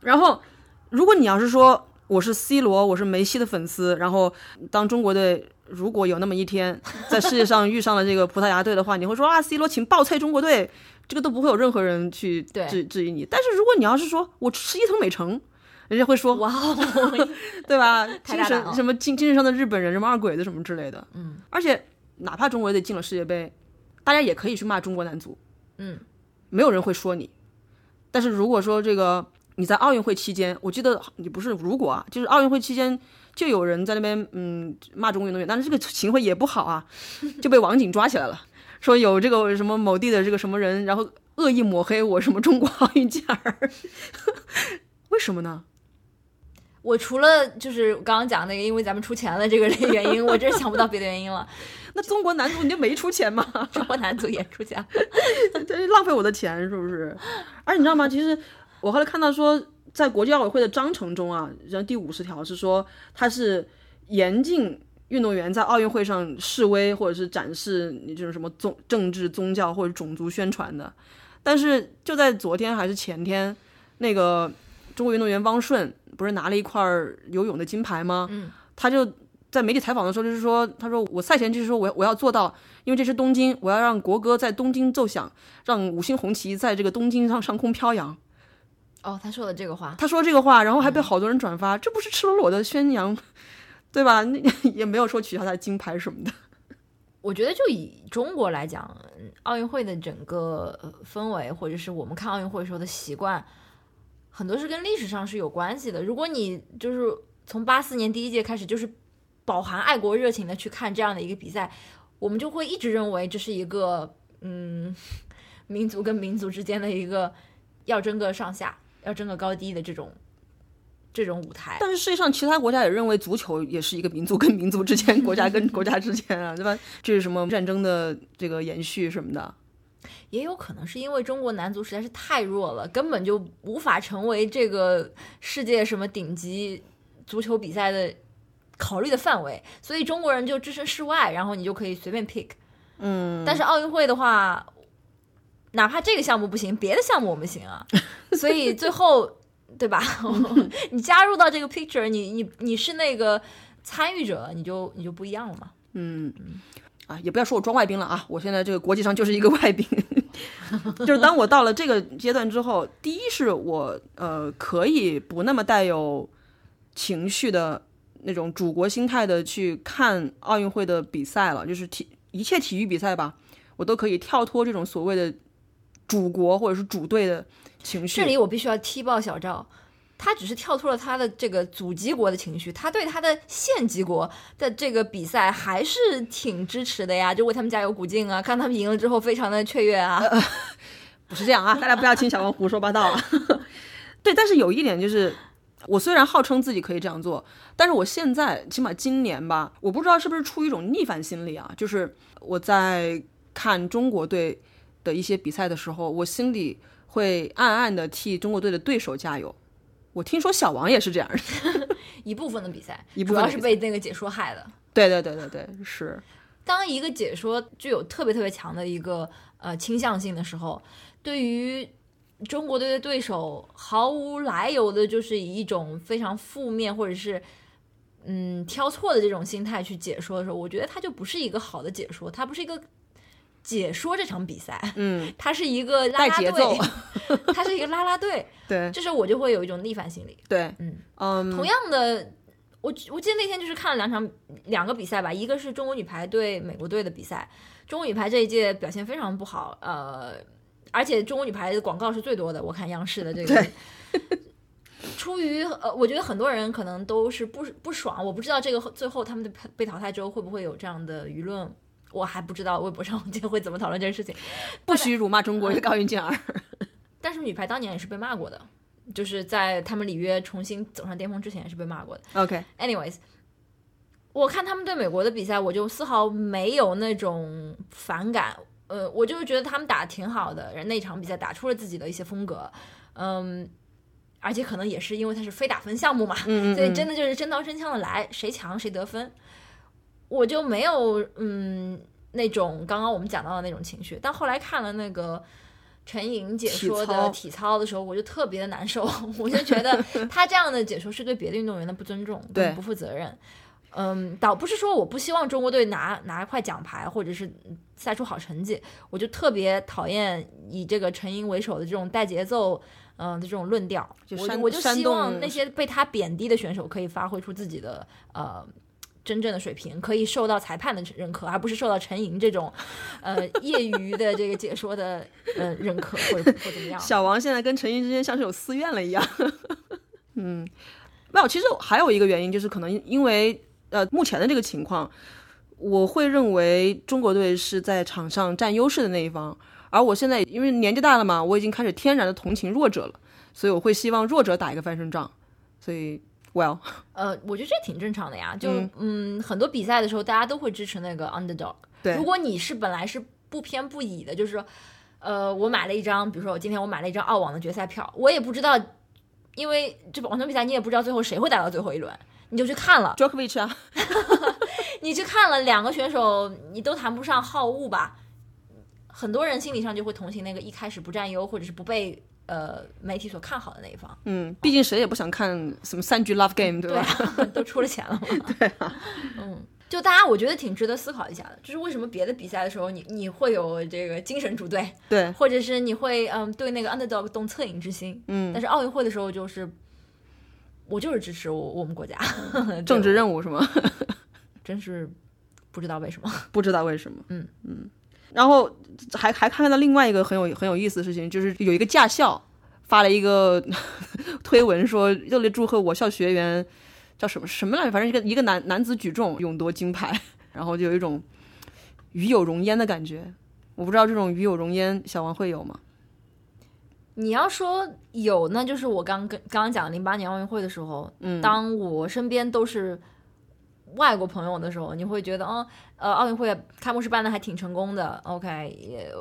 然后如果你要是说我是 C 罗，我是梅西的粉丝，然后当中国队如果有那么一天在世界上遇上了这个葡萄牙队的话，你会说啊，C 罗请爆脆中国队，这个都不会有任何人去对质质疑你。但是如果你要是说我吃伊藤美诚，人家会说哇哦，[laughs] 对吧？[laughs] 精神什么精精神上的日本人，什么二鬼子什么之类的。嗯，而且哪怕中国队进了世界杯，大家也可以去骂中国男足，嗯，没有人会说你。但是如果说这个你在奥运会期间，我记得你不是如果啊，就是奥运会期间就有人在那边嗯骂中国运动员，但是这个行为也不好啊，[laughs] 就被网警抓起来了，说有这个什么某地的这个什么人，然后恶意抹黑我什么中国奥运健儿，[laughs] 为什么呢？我除了就是刚刚讲那个，因为咱们出钱了这个原因，我真是想不到别的原因了。[laughs] 那中国男足你就没出钱吗？中国男足也出钱了，这浪费我的钱是不是？而你知道吗？其实我后来看到说，在国际奥委会的章程中啊，然后第五十条是说，它是严禁运动员在奥运会上示威或者是展示你这种什么宗政治、宗教或者种族宣传的。但是就在昨天还是前天，那个中国运动员汪顺不是拿了一块游泳的金牌吗？嗯，他就在媒体采访的时候就是说，他说我赛前就是说我我要做到，因为这是东京，我要让国歌在东京奏响，让五星红旗在这个东京上上空飘扬。哦，他说的这个话，他说这个话，然后还被好多人转发，这不是赤裸裸的宣扬，对吧？那 [laughs] 也没有说取消他的金牌什么的。[laughs] 我觉得就以中国来讲，嗯奥运会的整个呃氛围，或者是我们看奥运会时候的习惯，很多是跟历史上是有关系的。如果你就是从八四年第一届开始，就是饱含爱国热情的去看这样的一个比赛，我们就会一直认为这是一个嗯 [laughs] 民族跟民族之间的一个要争个上下，要争个高低的这种这种舞台。但是世界上其他国家也认为足球也是一个民族跟民族之间、国家跟国家之间啊，对吧？这是什么战争的这个延续什么的。也有可能是因为中国男足实在是太弱了，根本就无法成为这个世界什么顶级足球比赛的考虑的范围，所以中国人就置身事外，然后你就可以随便 pick。嗯，但是奥运会的话，哪怕这个项目不行，别的项目我们行啊，[laughs] 所以最后对吧？[laughs] 你加入到这个 picture，你你你是那个参与者，你就你就不一样了嘛。嗯，啊，也不要说我装外宾了啊，我现在这个国际上就是一个外宾。[laughs] 就是当我到了这个阶段之后，第一是我呃可以不那么带有情绪的那种主国心态的去看奥运会的比赛了，就是体一切体育比赛吧，我都可以跳脱这种所谓的主国或者是主队的情绪。这里我必须要踢爆小赵，他只是跳脱了他的这个祖籍国的情绪，他对他的县级国的这个比赛还是挺支持的呀，就为他们加油鼓劲啊，看他们赢了之后非常的雀跃啊。[laughs] 不是这样啊，大家不要听小王胡说八道啊。[laughs] 对，但是有一点就是，我虽然号称自己可以这样做，但是我现在起码今年吧，我不知道是不是出于一种逆反心理啊，就是我在看中国队的一些比赛的时候，我心里会暗暗的替中国队的对手加油。我听说小王也是这样的，[laughs] 一部分的比赛，一部分的比赛主要是被那个解说害的。对对对对对，是，当一个解说具有特别特别强的一个呃倾向性的时候，对于中国队的对手毫无来由的，就是以一种非常负面或者是嗯挑错的这种心态去解说的时候，我觉得他就不是一个好的解说，他不是一个解说这场比赛，嗯，[laughs] 他是一个拉拉带节奏。队，他是一个拉拉队，[laughs] 对。这时候我就会有一种逆反心理。对，嗯。嗯，同样的，我我记得那天就是看了两场两个比赛吧，一个是中国女排对美国队的比赛，中国女排这一届表现非常不好，呃，而且中国女排的广告是最多的，我看央视的这个。[laughs] 出于呃，我觉得很多人可能都是不不爽，我不知道这个最后他们的被淘汰之后会不会有这样的舆论，我还不知道微博上 [laughs] 今天会怎么讨论这件事情。不许辱骂中国的高云健儿。[laughs] 但是女排当年也是被骂过的，就是在他们里约重新走上巅峰之前也是被骂过的。OK，Anyways，我看他们对美国的比赛，我就丝毫没有那种反感。呃，我就是觉得他们打的挺好的，人那场比赛打出了自己的一些风格。嗯，而且可能也是因为它是非打分项目嘛，嗯嗯，所以真的就是真刀真枪的来，谁强谁得分。我就没有嗯那种刚刚我们讲到的那种情绪。但后来看了那个陈颖解说的体操的时候，我就特别的难受，[laughs] 我就觉得 [laughs] 他这样的解说是对别的运动员的不尊重，对不负责任。嗯，倒不是说我不希望中国队拿拿一块奖牌，或者是赛出好成绩，我就特别讨厌以这个陈颖为首的这种带节奏，嗯、的这种论调。就我我就希望那些被他贬低的选手可以发挥出自己的呃真正的水平，可以受到裁判的认可，而不是受到陈莹这种呃 [laughs] 业余的这个解说的呃认可或者或怎么样。小王现在跟陈莹之间像是有私怨了一样。[laughs] 嗯，没有，其实还有一个原因就是可能因为呃目前的这个情况，我会认为中国队是在场上占优势的那一方，而我现在因为年纪大了嘛，我已经开始天然的同情弱者了，所以我会希望弱者打一个翻身仗。所以，well，呃，我觉得这挺正常的呀。就嗯嗯很多比赛的时候，大家都会支持那个 underdog。对如果你是本来是不偏不倚的，就是说，呃，我买了一张，比如说我今天我买了一张澳网的决赛票，我也不知道，因为这网球比赛你也不知道最后谁会打到最后一轮，你就去看了，Djokovic 啊，[laughs] 你去看了两个选手，你都谈不上好恶吧？很多人心理上就会同情那个一开始不占优或者是不被呃媒体所看好的那一方。嗯，毕竟谁也不想看什么三局 love game，对对吧？啊，[laughs] 都出了钱了嘛。[laughs] 对啊，嗯，就大家我觉得挺值得思考一下的，就是为什么别的比赛的时候你你会有这个精神主队，对，或者是你会嗯对那个 underdog 动恻隐之心，嗯但，是奥运会的时候就是。我就是支持我我们国家，[laughs] 政治任务是吗？真是不知道为什么。不知道为什么。嗯嗯，然后还还看到另外一个很有很有意思的事情，就是有一个驾校发了一个 [laughs] 推文说热烈祝贺我校学员叫什么什么来着，反正一个一个男男子举重勇夺金牌，[laughs] 然后就有一种与有荣焉的感觉。我不知道这种与有荣焉，小王会有吗？你要说有，那就是我刚跟刚刚讲零八年奥运会的时候，嗯，当我身边都是外国朋友的时候，你会觉得，哦，呃，奥运会开幕式办的还挺成功的，OK，也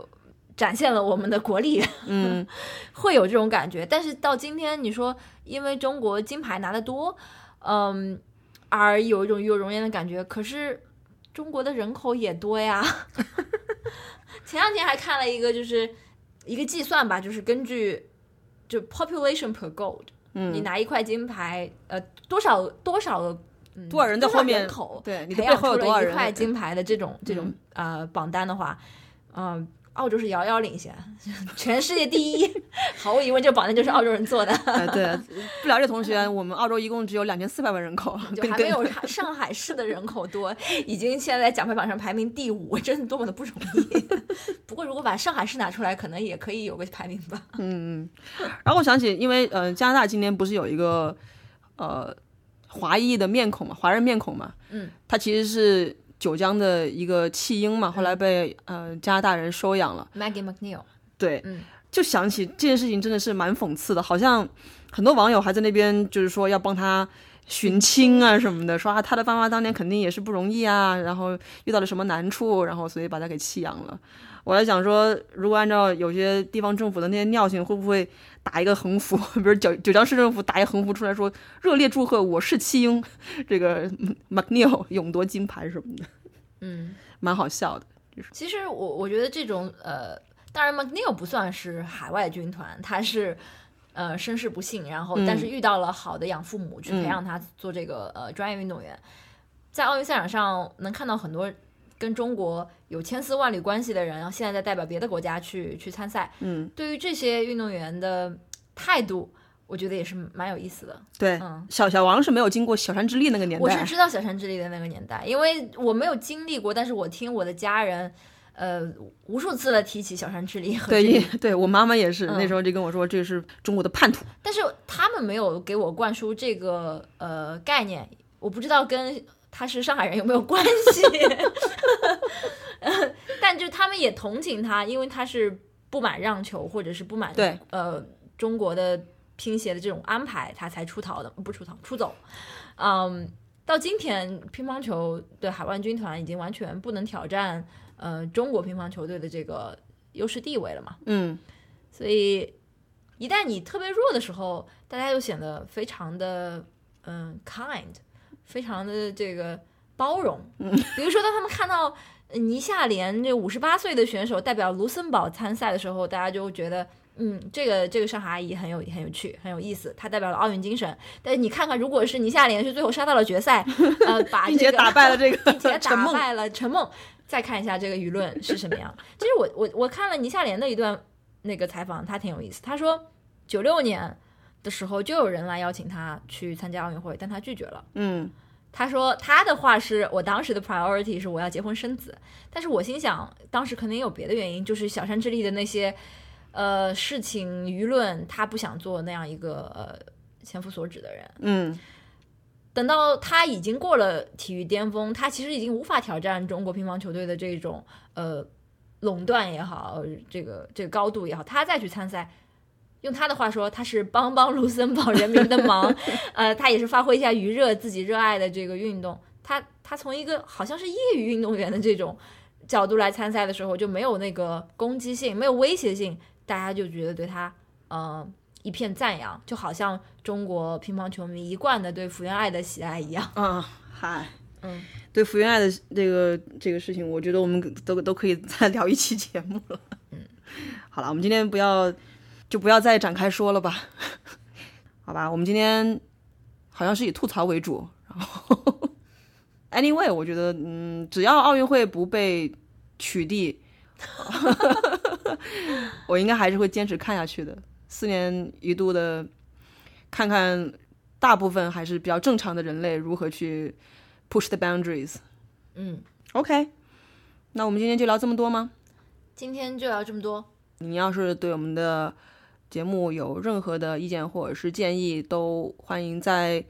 展现了我们的国力，嗯，[laughs] 会有这种感觉。但是到今天，你说因为中国金牌拿的多，嗯，而有一种与有荣焉的感觉，可是中国的人口也多呀。[laughs] 前两天还看了一个，就是一个计算吧，就是根据就 population per gold，嗯你拿一块金牌，呃，多少多少个。嗯多少人在后面对你培养出后有多少人？了一块金牌的这种这种、呃榜单的话，嗯、澳洲是遥遥领先，[laughs] 全世界第一，[laughs] 毫无疑问，这个榜单就是澳洲人做的，哎，[laughs] 对，不了解同学，我们澳洲一共只有两千四百万人口，就还没有上上海市的人口多，已经现在在奖牌榜上排名第五，真是多么的不容易。不过如果把上海市拿出来，可能也可以有个排名吧。嗯，嗯，然后我想起，因为呃，加拿大今年不是有一个呃华裔的面孔嘛，华人面孔嘛，嗯，他其实是九江的一个弃婴嘛，后来被呃加拿大人收养了，Maggie McNeil，对，嗯。就想起这件事情真的是蛮讽刺的，好像很多网友还在那边就是说要帮他。寻亲啊什么的，说啊他的爸妈当年肯定也是不容易啊，然后遇到了什么难处，然后所以把他给弃养了。我在想说，如果按照有些地方政府的那些尿性，会不会打一个横幅，[laughs] 比如九九江市政府打一个横幅出来说热烈祝贺我是弃婴，这个 [laughs] McNeil 勇夺金牌什么的，嗯，蛮好笑的。其实我我觉得这种呃，当然 McNeil 不算是海外军团，他是呃身世不幸，然后嗯但是遇到了好的养父母去培养他做这个、呃专业运动员，在奥运赛场上能看到很多跟中国有千丝万缕关系的人，然后现在在代表别的国家去去参赛，嗯，对于这些运动员的态度，我觉得也是蛮有意思的。对，嗯，小小王是没有经过小山之力那个年代，我是知道小山之力的那个年代，因为我没有经历过，但是我听我的家人，呃，无数次的提起小山智利和对，对我妈妈也是，嗯那时候就跟我说这是中国的叛徒。但是他们没有给我灌输这个呃概念，我不知道跟他是上海人有没有关系，呃 [laughs] 但就他们也同情他，因为他是不满让球或者是不满对呃中国的拼鞋的这种安排，他才出逃的，不出逃出走，嗯。到今天，乒乓球的海外军团已经完全不能挑战呃中国乒乓球队的这个优势地位了嘛？嗯，所以一旦你特别弱的时候，大家就显得非常的嗯 kind，非常的这个包容。嗯，比如说当他们看到倪夏莲这五十八岁的选手代表卢森堡参赛的时候，大家就觉得。嗯，这个这个上海阿姨很有很有趣，很有意思。她代表了奥运精神。但是你看看，如果是倪夏莲是最后杀到了决赛，呃，把并且打败了这个并且打败了陈梦，再看一下这个舆论是什么样。[laughs] 其实我我我看了倪夏莲的一段那个采访，他挺有意思。他说九六年的时候就有人来邀请他去参加奥运会，但他拒绝了。嗯，他说他的话是我当时的 priority 是我要结婚生子，但是我心想当时肯定有别的原因，就是小山智丽的那些。呃，事情舆论，他不想做那样一个呃千夫所指的人。嗯，等到他已经过了体育巅峰，他其实已经无法挑战中国乒乓球队的这种呃垄断也好，这个这个高度也好，他再去参赛，用他的话说，他是帮帮卢森堡人民的忙。[laughs] 呃，他也是发挥一下余热，自己热爱的这个运动。他他从一个好像是业余运动员的这种角度来参赛的时候，就没有那个攻击性，没有威胁性。大家就觉得对他，呃，一片赞扬，就好像中国乒乓球迷一贯的对福原爱的喜爱一样。嗯，嗨，嗯，对福原爱的这个这个事情，我觉得我们都都可以再 [laughs] 聊一期节目了。嗯，好了，我们今天不要就不要再展开说了吧？[laughs] 好吧，我们今天好像是以吐槽为主。然后，anyway，我觉得，嗯，只要奥运会不被取缔。[laughs] 我应该还是会坚持看下去的。四年一度的，看看大部分还是比较正常的人类如何去 push the boundaries。嗯，OK，那我们今天就聊这么多吗？今天就聊这么多。你要是对我们的节目有任何的意见或者是建议，都欢迎在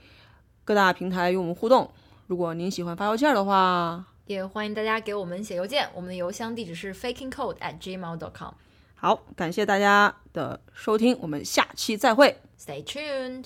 各大平台与我们互动。如果您喜欢发邮件的话，也欢迎大家给我们写邮件，我们的邮箱地址是 fakingcode at gmail.com。好，感谢大家的收听，我们下期再会，Stay tuned。